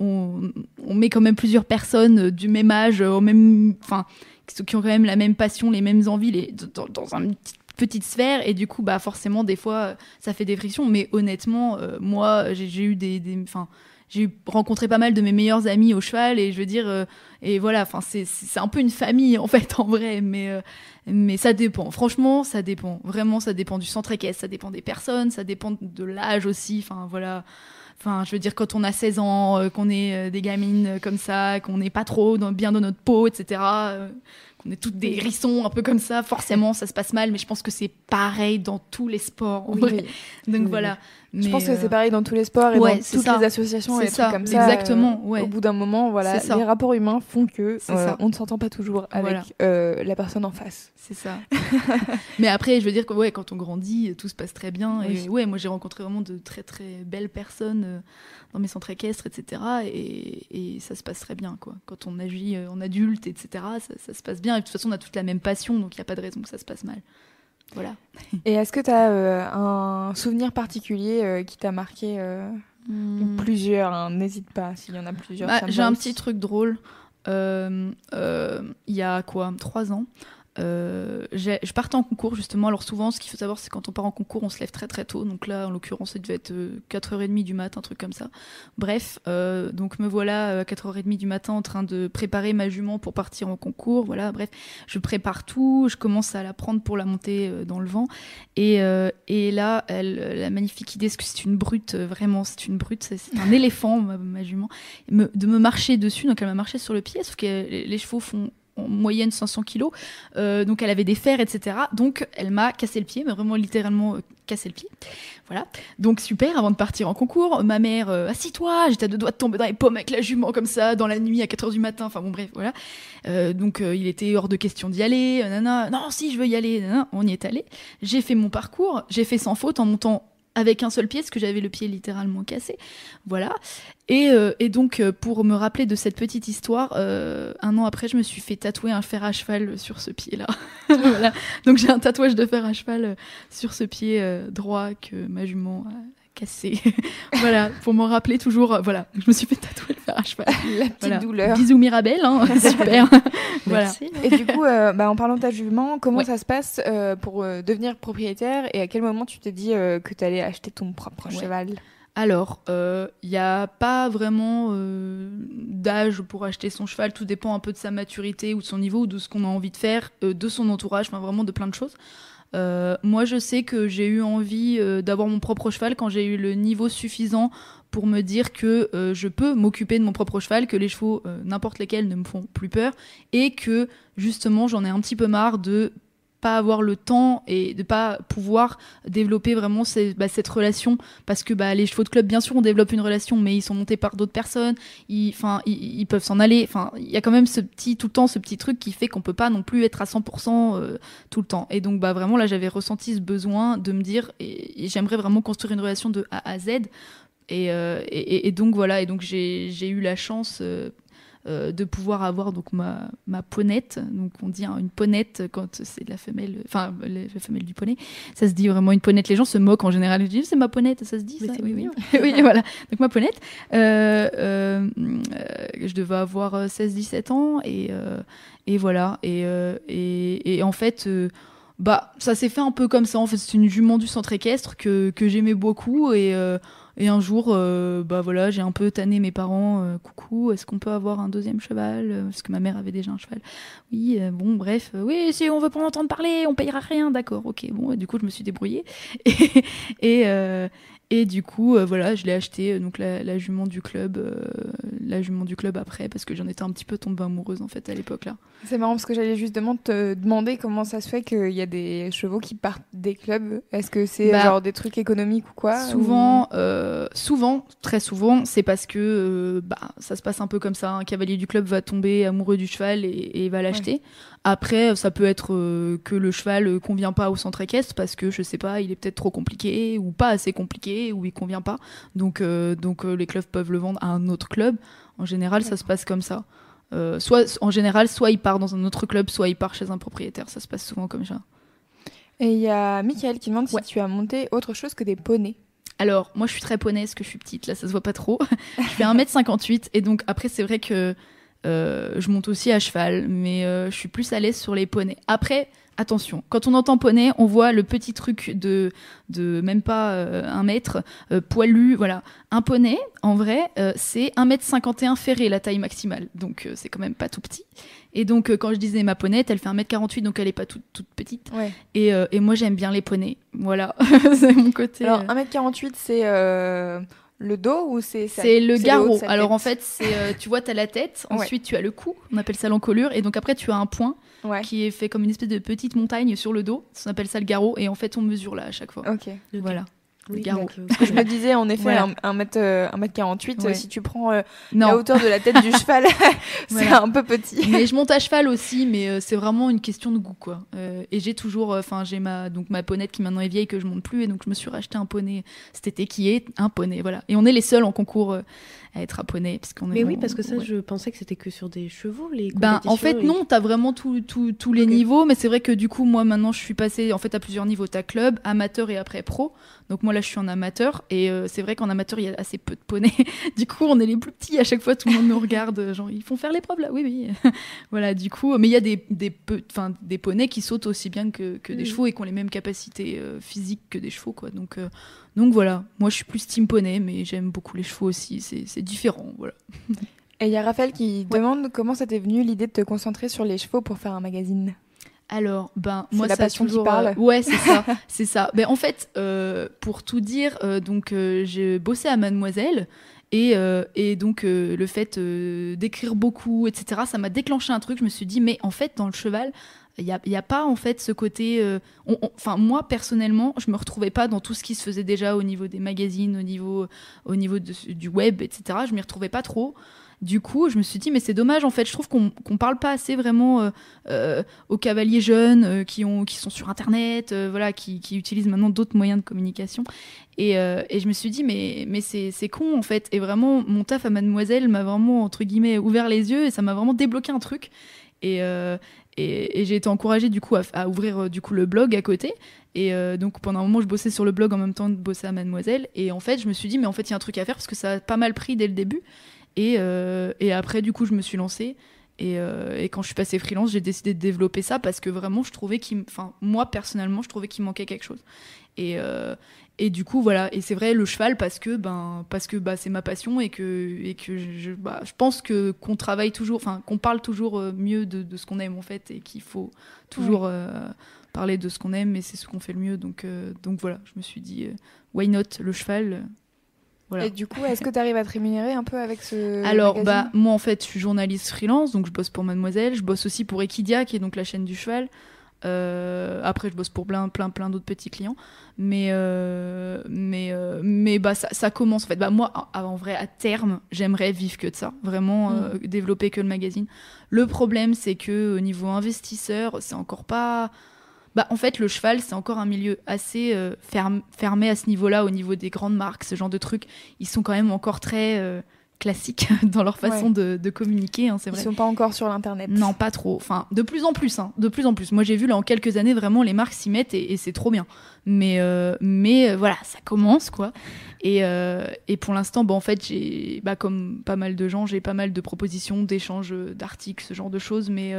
on, met quand même plusieurs personnes euh, du même âge, euh, au même, enfin, qui ont quand même la même passion, les mêmes envies, les, dans, dans une petite, sphère, et du coup, bah forcément, des fois, euh, ça fait des frictions. Mais honnêtement, moi, j'ai eu des, enfin. j'ai rencontré pas mal de mes meilleurs amis au cheval et je veux dire et voilà enfin c'est un peu une famille en fait en vrai mais mais ça dépend. Franchement, ça dépend. Vraiment, ça dépend du centre équestre, ça dépend des personnes, ça dépend de l'âge aussi. Enfin, voilà. Enfin, je veux dire, quand on a 16 ans, euh, qu'on est euh, des gamines euh, comme ça, qu'on n'est pas trop dans- bien dans notre peau, etc., euh, qu'on est toutes des hérissons un peu comme ça, forcément, ça se passe mal. Mais je pense que c'est pareil dans tous les sports, en Oui, vrai. oui. Donc Oui, voilà. Je pense que euh, c'est pareil dans tous les sports et ouais, dans toutes ça. les associations et ça, trucs comme ça. exactement, euh, ouais. Au bout d'un moment, voilà, les rapports humains font que euh, on ne s'entend pas toujours avec Voilà. euh, la personne en face. C'est ça. Mais après, je veux dire que ouais, quand on grandit, tout se passe très bien. Oui. Et ouais, moi j'ai rencontré vraiment de très très belles personnes euh, dans mes centres équestres, etc. Et, et ça se passe très bien, quoi. Quand on agit euh, en adulte, etc., ça, ça se passe bien. Et de toute façon, on a toute la même passion, donc il n'y a pas de raison que ça se passe mal. Voilà. Et est-ce que tu as un souvenir particulier euh, qui t'a marqué euh, ou plusieurs hein, N'hésite pas s'il y en a plusieurs. Bah, j'ai un petit truc drôle. Euh, euh, Il y a quoi? Trois ans. Euh, je partais en concours justement. Alors souvent, ce qu'il faut savoir, c'est quand on part en concours, on se lève très très tôt. Donc là, en l'occurrence, ça devait être euh, 4h30 du matin, un truc comme ça. Bref, euh, donc me voilà euh, à 4h30 du matin en train de préparer ma jument pour partir en concours. Voilà, bref, je prépare tout, je commence à la prendre pour la monter euh, dans le vent. Et, euh, et là, elle, la magnifique idée, parce que c'est une brute, euh, vraiment, c'est une brute, c'est un éléphant, ma, ma jument, me- de me marcher dessus. Donc elle m'a marché sur le pied, sauf que les chevaux font en moyenne 500 kilos. Euh, donc elle avait des fers, etc. Donc elle m'a cassé le pied, mais vraiment littéralement euh, cassé le pied. Voilà. Donc super, avant de partir en concours, ma mère, euh, assis-toi, j'étais à deux doigts de tomber dans les pommes avec la jument comme ça, dans la nuit à 4h du matin, enfin bon bref, voilà. Donc il était hors de question d'y aller, euh, nana, non si je veux y aller, nana, on y est allé. J'ai fait mon parcours, j'ai fait sans faute en montant avec un seul pied, parce que j'avais le pied littéralement cassé. Voilà. Et, euh, et donc, euh, pour me rappeler de cette petite histoire, euh, un an après, je me suis fait tatouer un fer à cheval sur ce pied-là. voilà. Donc, j'ai un tatouage de fer à cheval euh, sur ce pied euh, droit que ma jument cassé. voilà, pour m'en rappeler toujours. euh, voilà, je me suis fait tatouer le fer à cheval. La petite Voilà. douleur. Bisous Mirabelle, hein, super. voilà. Merci. Et du coup, euh, bah, en parlant de ta jument, comment Ouais. ça se passe euh, pour euh, devenir propriétaire et à quel moment tu t'es dit euh, que tu allais acheter ton propre Ouais. cheval? Alors, il n'y a pas vraiment euh, d'âge pour acheter son cheval. Tout dépend un peu de sa maturité ou de son niveau ou de ce qu'on a envie de faire, euh, de son entourage, enfin vraiment de plein de choses. Euh, moi, je sais que j'ai eu envie euh, d'avoir mon propre cheval quand j'ai eu le niveau suffisant pour me dire que euh, je peux m'occuper de mon propre cheval, que les chevaux, n'importe lesquels, ne me font plus peur, et que justement j'en ai un petit peu marre de pas avoir le temps et de pas pouvoir développer vraiment bah, cette relation. Parce que bah, les chevaux de club bien sûr on développe une relation mais ils sont montés par d'autres personnes. Ils, ils, ils peuvent s'en aller. Enfin il y a quand même ce petit tout le temps ce petit truc qui fait qu'on peut pas non plus être à 100% euh, tout le temps. Et donc bah vraiment là j'avais ressenti ce besoin de me dire j'aimerais vraiment construire une relation de A à Z. Et, euh, et, donc voilà. Et donc j'ai j'ai eu la chance euh, euh, de pouvoir avoir donc ma, ma ponette. Donc on dit hein, une ponette quand c'est la femelle enfin la, femelle du poney. Ça se dit vraiment une ponette. Les gens se moquent en général. Ils disent c'est ma ponette. Ça se dit ça oui, oui. oui voilà. Donc ma ponette. Euh, euh, je devais avoir 16-17 ans et, et voilà. Et, et, et en fait bah ça s'est fait un peu comme ça. En fait c'est une jument du centre équestre que, que j'aimais beaucoup et euh, et un jour, euh, bah voilà, j'ai un peu tanné mes parents. euh, coucou, est-ce qu'on peut avoir un deuxième cheval Euh, Parce que ma mère avait déjà un cheval. Oui, bon, bref, oui, si on veut pas en entendre parler, on payera rien, d'accord, ok. Bon, du coup, je me suis débrouillée. Et, et du coup, euh, voilà, je l'ai acheté, euh, donc la, la jument du club, euh, la jument du club après, parce que j'en étais un petit peu tombée amoureuse en fait à l'époque là. C'est marrant parce que j'allais justement te demander comment ça se fait qu'il y a des chevaux qui partent des clubs Est-ce que c'est Bah, genre des trucs économiques ou quoi Souvent, euh, souvent, très souvent, c'est parce que bah, ça se passe un peu comme ça. Un cavalier du club va tomber amoureux du cheval et, et va l'acheter. Après, ça peut être que le cheval convient pas au centre équestre parce que je sais pas, il est peut-être trop compliqué ou pas assez compliqué ou il convient pas. Donc, euh, donc euh, les clubs peuvent le vendre à un autre club. En général, ça se passe comme ça. Euh, soit en général, soit il part dans un autre club, soit il part chez un propriétaire. Ça se passe souvent comme ça. Et il y a Michael qui demande Ouais. si tu as monté autre chose que des poneys. Alors, moi, je suis très poney parce que je suis petite. Là, ça se voit pas trop. je fais 1m58. Et donc, après, c'est vrai que euh, je monte aussi à cheval. Mais euh, je suis plus à l'aise sur les poneys. Après, attention, quand on entend poney, on voit le petit truc de, de même pas euh, un mètre, poilu. Voilà. Un poney, en vrai, c'est 1m51 ferré, la taille maximale. Donc, c'est quand même pas tout petit. Et donc, quand je disais ma ponette, elle fait 1m48, donc elle est pas toute, toute petite. Ouais. Et, et moi, j'aime bien les poneys. Voilà. c'est mon côté. Alors, euh, 1m48, c'est le dos ou c'est ça- C'est le garrot. Alors en fait, c'est euh, tu vois, tu as la tête, Ouais. ensuite tu as le cou, on appelle ça l'encolure, et donc après tu as un point Ouais. qui est fait comme une espèce de petite montagne sur le dos, on appelle ça le garrot, et en fait on mesure là à chaque fois. Ok. Voilà. Oui, garrot. euh, Parce que je me disais, en effet, Voilà. un, un mètre, euh, un mètre 48, Ouais. si tu prends euh, la hauteur de la tête du cheval, c'est Voilà. un peu petit. mais je monte à cheval aussi, mais euh, c'est vraiment une question de goût, quoi. Euh, et j'ai toujours, enfin, j'ai ma donc ma ponette qui maintenant est vieille que je monte plus, et donc je me suis racheté un poney cet été qui est un poney, voilà. Et on est les seuls en concours euh, à être à poney, parce qu'on est. Mais oui, parce que ça, ouais. je pensais que c'était que sur des chevaux, les Ben, en fait, et- non, t'as vraiment tout- tout- tous les niveaux, mais c'est vrai que du coup, moi, maintenant, je suis passée en fait à plusieurs niveaux. T'as club, amateur et après pro. Donc, moi, là, je suis en amateur, et euh, c'est vrai qu'en amateur, il y a assez peu de poneys. du coup, on est les plus petits à chaque fois, tout le monde nous regarde, euh, genre, ils font faire l'épreuve là, oui, oui. voilà, du coup, mais il y a des, des, enfin, des poneys qui sautent aussi bien que, que des Mhm. chevaux et qui ont les mêmes capacités euh, physiques que des chevaux, quoi. Donc, euh, donc voilà, moi, je suis plus team poney, mais j'aime beaucoup les chevaux aussi, c'est c'est différent, voilà. Et il y a Raphaël qui demande comment ça t'est venu l'idée de te concentrer sur les chevaux pour faire un magazine? Alors, ben, C'est moi, la ça passion qui toujours, parle. euh, ouais, c'est ça, c'est ça. Ben, en fait, euh, pour tout dire, euh, donc, j'ai bossé à Mademoiselle. Et, et donc, le fait d'écrire beaucoup, etc., ça m'a déclenché un truc. Je me suis dit, mais en fait, dans le cheval, il n'y a, a pas, en fait, ce côté. Enfin, moi, personnellement, je me retrouvais pas dans tout ce qui se faisait déjà au niveau des magazines, au niveau, au niveau de- du web, etc. Je m'y retrouvais pas trop. Du coup, je me suis dit, mais c'est dommage, en fait. Je trouve qu'on qu'on parle pas assez vraiment. euh, euh, aux cavaliers jeunes euh, qui, ont, qui sont sur Internet, voilà, qui, qui utilisent maintenant d'autres moyens de communication. Et, et je me suis dit, mais, mais c'est con en fait. Et vraiment, mon taf à Mademoiselle m'a vraiment, entre guillemets, ouvert les yeux et ça m'a vraiment débloqué un truc. Et, et, j'ai été encouragée du coup à, ouvrir du coup le blog à côté. Et donc pendant un moment, je bossais sur le blog en même temps de bosser à Mademoiselle. Et en fait, je me suis dit, mais en fait, il y a un truc à faire parce que ça a pas mal pris dès le début. Et, euh, et après, du coup, je me suis lancée. Et, euh, et quand je suis passée freelance, j'ai décidé de développer ça parce que vraiment, je trouvais qu'il, enfin, moi personnellement, je trouvais qu'il manquait quelque chose. Et, euh, et du coup, voilà. Et c'est vrai, le cheval parce que, ben, parce que, bah, c'est ma passion et que, et que je, bah, je pense que qu'on travaille toujours, enfin, qu'on parle toujours mieux de, de ce qu'on aime en fait et qu'il faut toujours euh, parler de ce qu'on aime et c'est ce qu'on fait le mieux. Donc, donc voilà, je me suis dit, why not le cheval? Voilà. Et du coup, est-ce que tu arrives à te rémunérer un peu avec ce Alors, bah, moi, en fait, je suis journaliste freelance, donc je bosse pour Mademoiselle. Je bosse aussi pour Equidia, qui est donc la chaîne du cheval. Euh, après, je bosse pour plein, plein, plein d'autres petits clients. Mais, euh, mais, euh, mais bah, ça, ça commence, en fait. Bah, moi, en, en vrai, à terme, j'aimerais vivre que de ça. Vraiment, euh, développer que le magazine. Le problème, c'est que au niveau investisseur, c'est encore pas. Bah, en fait, le cheval, c'est encore un milieu assez euh, ferm- fermé à ce niveau-là, au niveau des grandes marques, ce genre de trucs. Ils sont quand même encore très euh, classiques dans leur façon Ouais. de, de communiquer, hein, c'est Ils vrai. sont pas encore sur l'internet. Non, pas trop. Enfin, de plus en plus, hein, de plus en plus. Moi, j'ai vu là en quelques années vraiment les marques s'y mettent et, et c'est trop bien. Mais, euh, mais voilà, ça commence quoi. Et, et pour l'instant, bah, en fait, j'ai, bah, comme pas mal de gens, j'ai pas mal de propositions, d'échanges, d'articles, ce genre de choses. Mais,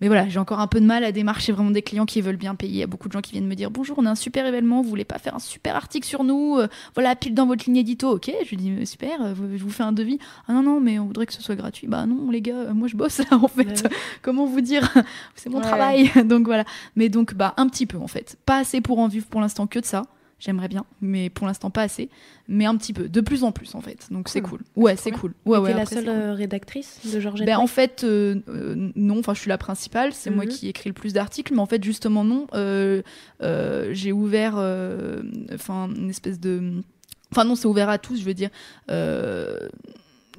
mais voilà, j'ai encore un peu de mal à démarcher vraiment des clients qui veulent bien payer. Il y a beaucoup de gens qui viennent me dire Bonjour, on a un super événement, vous voulez pas faire un super article sur nous Euh, Voilà, pile dans votre ligne édito. Ok, je lui dis Super, euh, je vous fais un devis. Ah non, non, mais on voudrait que ce soit gratuit. Bah non, les gars, euh, moi je bosse là en fait. Ouais. Comment vous dire? C'est mon Ouais. travail. donc voilà. Mais donc, bah, un petit peu en fait. Pas assez pour en vivre pour l'instant que de ça. J'aimerais bien, mais pour l'instant pas assez. Mais un petit peu, de plus en plus en fait. Donc c'est Cool. Ouais, c'est cool. Ouais, ouais, t'es la après, seule cool. euh, rédactrice de Georgette Ben, en fait, euh, euh, non. Enfin, je suis la principale. C'est moi Mhm. qui écris le plus d'articles. Mais en fait, justement, non. J'ai ouvert, enfin, une espèce de. Enfin, non, c'est ouvert à tous. Je veux dire.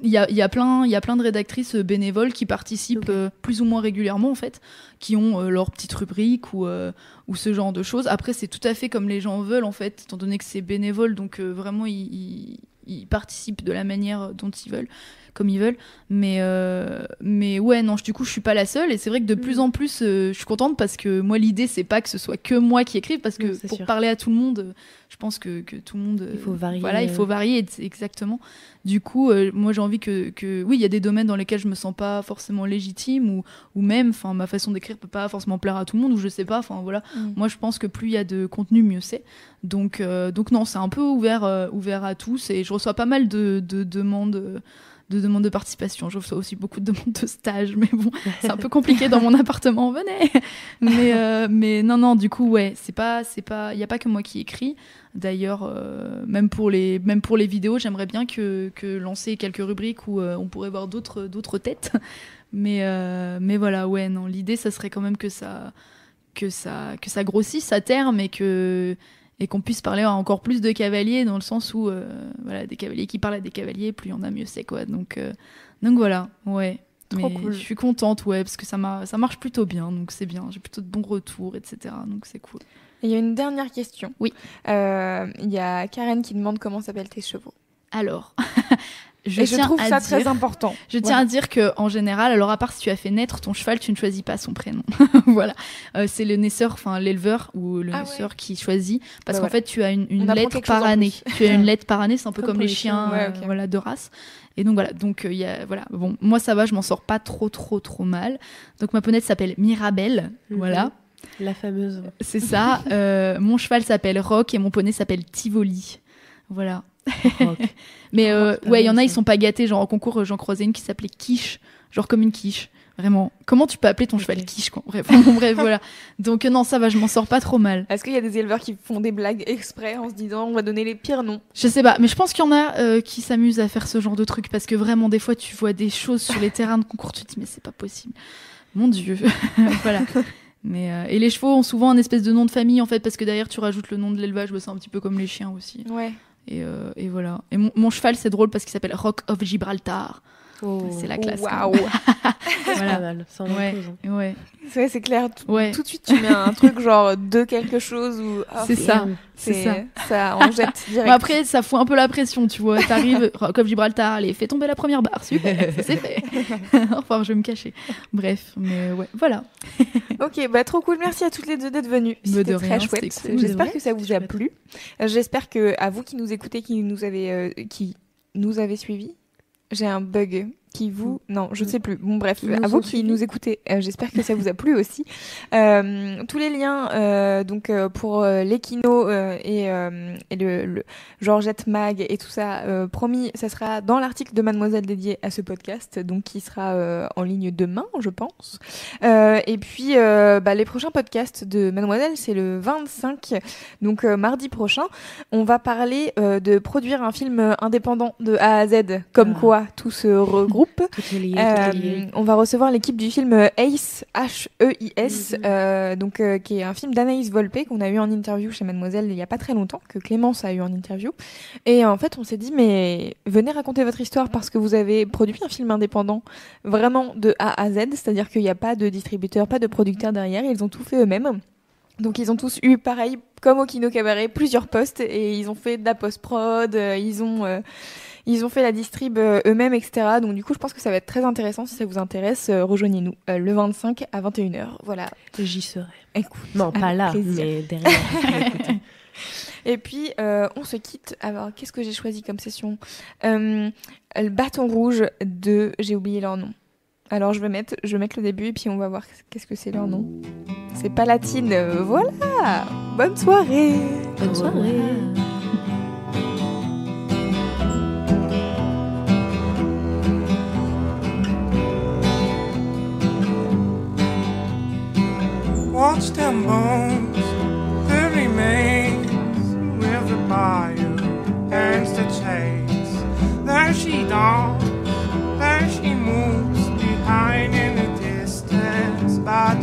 Il y a, y, a plein, il y a plein de rédactrices euh, bénévoles qui participent euh, plus ou moins régulièrement en fait, qui ont euh, leur petite rubrique ou, euh, ou ce genre de choses. Après, c'est tout à fait comme les gens veulent en fait, étant donné que c'est bénévole, donc vraiment ils, ils- ils participent de la manière dont ils veulent, comme ils veulent. Mais, euh, mais ouais, non, je- du coup, je suis pas la seule et c'est vrai que de plus Mm. en plus, euh, je suis contente parce que moi, l'idée, c'est pas que ce soit que moi qui écrive, parce que pour sûr. parler à tout le monde, euh, je pense que, que tout le monde. Il faut varier, Voilà, il faut varier, exactement. Du coup, moi, j'ai envie que, que. Oui, il y a des domaines dans lesquels je me sens pas forcément légitime ou, ou même, enfin, ma façon d'écrire peut pas forcément plaire à tout le monde ou je sais pas, enfin, voilà. Mm. Moi, je pense que plus il y a de contenu, mieux c'est. Donc, donc non, c'est un peu ouvert, ouvert à tous et je reçois pas mal de, de demandes. De demandes de participation. Je aussi beaucoup de demandes de stage, mais bon, c'est un peu compliqué dans mon appartement. Venez. Mais euh, mais non non, du coup ouais, c'est pas c'est pas, il y a pas que moi qui écris. D'ailleurs, euh, même pour les même pour les vidéos, j'aimerais bien que que lancer quelques rubriques où euh, on pourrait voir d'autres d'autres têtes. Mais mais voilà ouais non, l'idée ça serait quand même que ça que ça que ça grossisse à terme et que et qu'on puisse parler à encore plus de cavaliers dans le sens où euh, voilà des cavaliers qui parlent à des cavaliers plus il y en a mieux c'est quoi donc euh, donc voilà ouais Trop Mais cool. je suis contente ouais parce que ça ça marche plutôt bien donc c'est bien j'ai plutôt de bons retours etc donc c'est cool Il y a une dernière question. Oui. Euh, Il y a Karen qui demande comment s'appellent tes chevaux. alors je Et je tiens trouve à ça dire- très important. Je tiens à dire que en général, alors à part si tu as fait naître ton cheval, tu ne choisis pas son prénom. voilà, Euh, c'est le naisseur, enfin l'éleveur ou le Ah ouais. naisseur qui choisit, parce Bah qu'en voilà. fait tu as une, lettre par année. tu as une lettre par année, c'est un peu Comme les chiens, euh, voilà, de race. Et donc voilà, donc euh, il y a voilà, bon, moi ça va, je m'en sors pas trop trop trop mal. Donc ma ponette s'appelle Mirabelle, Mhm. voilà, La fameuse. c'est ça. Mon cheval s'appelle Rock et mon poney s'appelle Tivoli, voilà. Mais euh, ouais, il y en a, ils ça. sont pas gâtés. Genre en concours, euh, j'en croisais une qui s'appelait Quiche, genre comme une quiche. Vraiment. Comment tu peux appeler ton cheval quiche quoi? Bref, bon, bref, voilà. Donc euh, non, ça va, je m'en sors pas trop mal. Est-ce qu'il y a des éleveurs qui font des blagues exprès en se disant on va donner les pires noms? Je sais pas, mais je pense qu'il y en a euh, qui s'amusent à faire ce genre de truc parce que vraiment, des fois, tu vois des choses sur les terrains de concours, tu te dis mais c'est pas possible. Mon Dieu, voilà. Mais euh, et les chevaux ont souvent un espèce de nom de famille en fait parce que derrière tu rajoutes le nom de l'élevage, bah, c'est un petit peu comme les chiens aussi. Ouais. Et, euh, et voilà. Et mon cheval c'est drôle parce qu'il s'appelle Rock of Gibraltar. Oh, C'est la classe. Waouh. c'est Voilà. pas mal. Ça en Ouais. impose, hein. Ouais, C'est c'est clair. Tout, ouais. tout de suite, tu mets un truc genre de quelque chose ou. ah, C'est ça. C'est ça. Jette direct. Bon, après, ça fout un peu la pression, tu vois. T'arrives, comme Gibraltar, allez, fais tomber la première barre. Super, c'est fait. enfin, je vais me cacher. Bref, mais ouais, voilà. Ok, bah trop cool. Merci à toutes les deux d'être venues. Mais C'était très rien, chouette. cool. J'espère que ça vous a plu. J'espère que à vous qui nous écoutez, qui nous avez, euh, qui nous avez suivis, j'ai un bug. Qui vous non je ne sais plus bon bref nous à vous qui nous écoutez euh, j'espère que ça vous a plu aussi Euh, tous les liens euh, donc pour l'Equino euh, et, et le, le Georgette Mag et tout ça promis ça sera dans l'article de Mademoiselle dédié à ce podcast donc qui sera en ligne demain je pense et puis, bah, les prochains podcasts de Mademoiselle, c'est le 25, donc mardi prochain. On va parler de produire un film indépendant de A à Z, comme Ah. quoi tout se regroupe. Lié, Euh, on va recevoir l'équipe du film Ace, H-E-I-S, Mhm. euh, donc, euh, qui est un film d'Anaïs Volpe qu'on a eu en interview chez Mademoiselle il y a pas très longtemps, que Clémence a eu en interview. Et en fait, on s'est dit, mais venez raconter votre histoire parce que vous avez produit un film indépendant vraiment de A à Z, c'est-à-dire qu'il n'y a pas de distributeur, pas de producteur derrière, ils ont tout fait eux-mêmes. Donc ils ont tous eu, pareil, comme au Kino Cabaret, plusieurs postes et ils ont fait de la post-prod, ils ont... euh, ils ont fait la distrib euh, eux-mêmes, etc. Donc du coup, je pense que ça va être très intéressant. Si ça vous intéresse, euh, rejoignez-nous euh, le 25 à 21h. Voilà. J'y serai. Écoute. Non, pas là, plaisir. mais derrière. Et puis, euh, on se quitte. Alors, qu'est-ce que j'ai choisi comme session? Euh, Le bâton rouge de... J'ai oublié leur nom. Alors, je vais, mettre, je vais mettre le début et puis on va voir qu'est-ce que c'est leur nom. C'est Palatine. Voilà Bonne soirée Bonne soirée. watched them bones the remains with the bayou and the chase. There she dawns, there she moves behind in the distance, but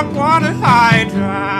upon a high drive.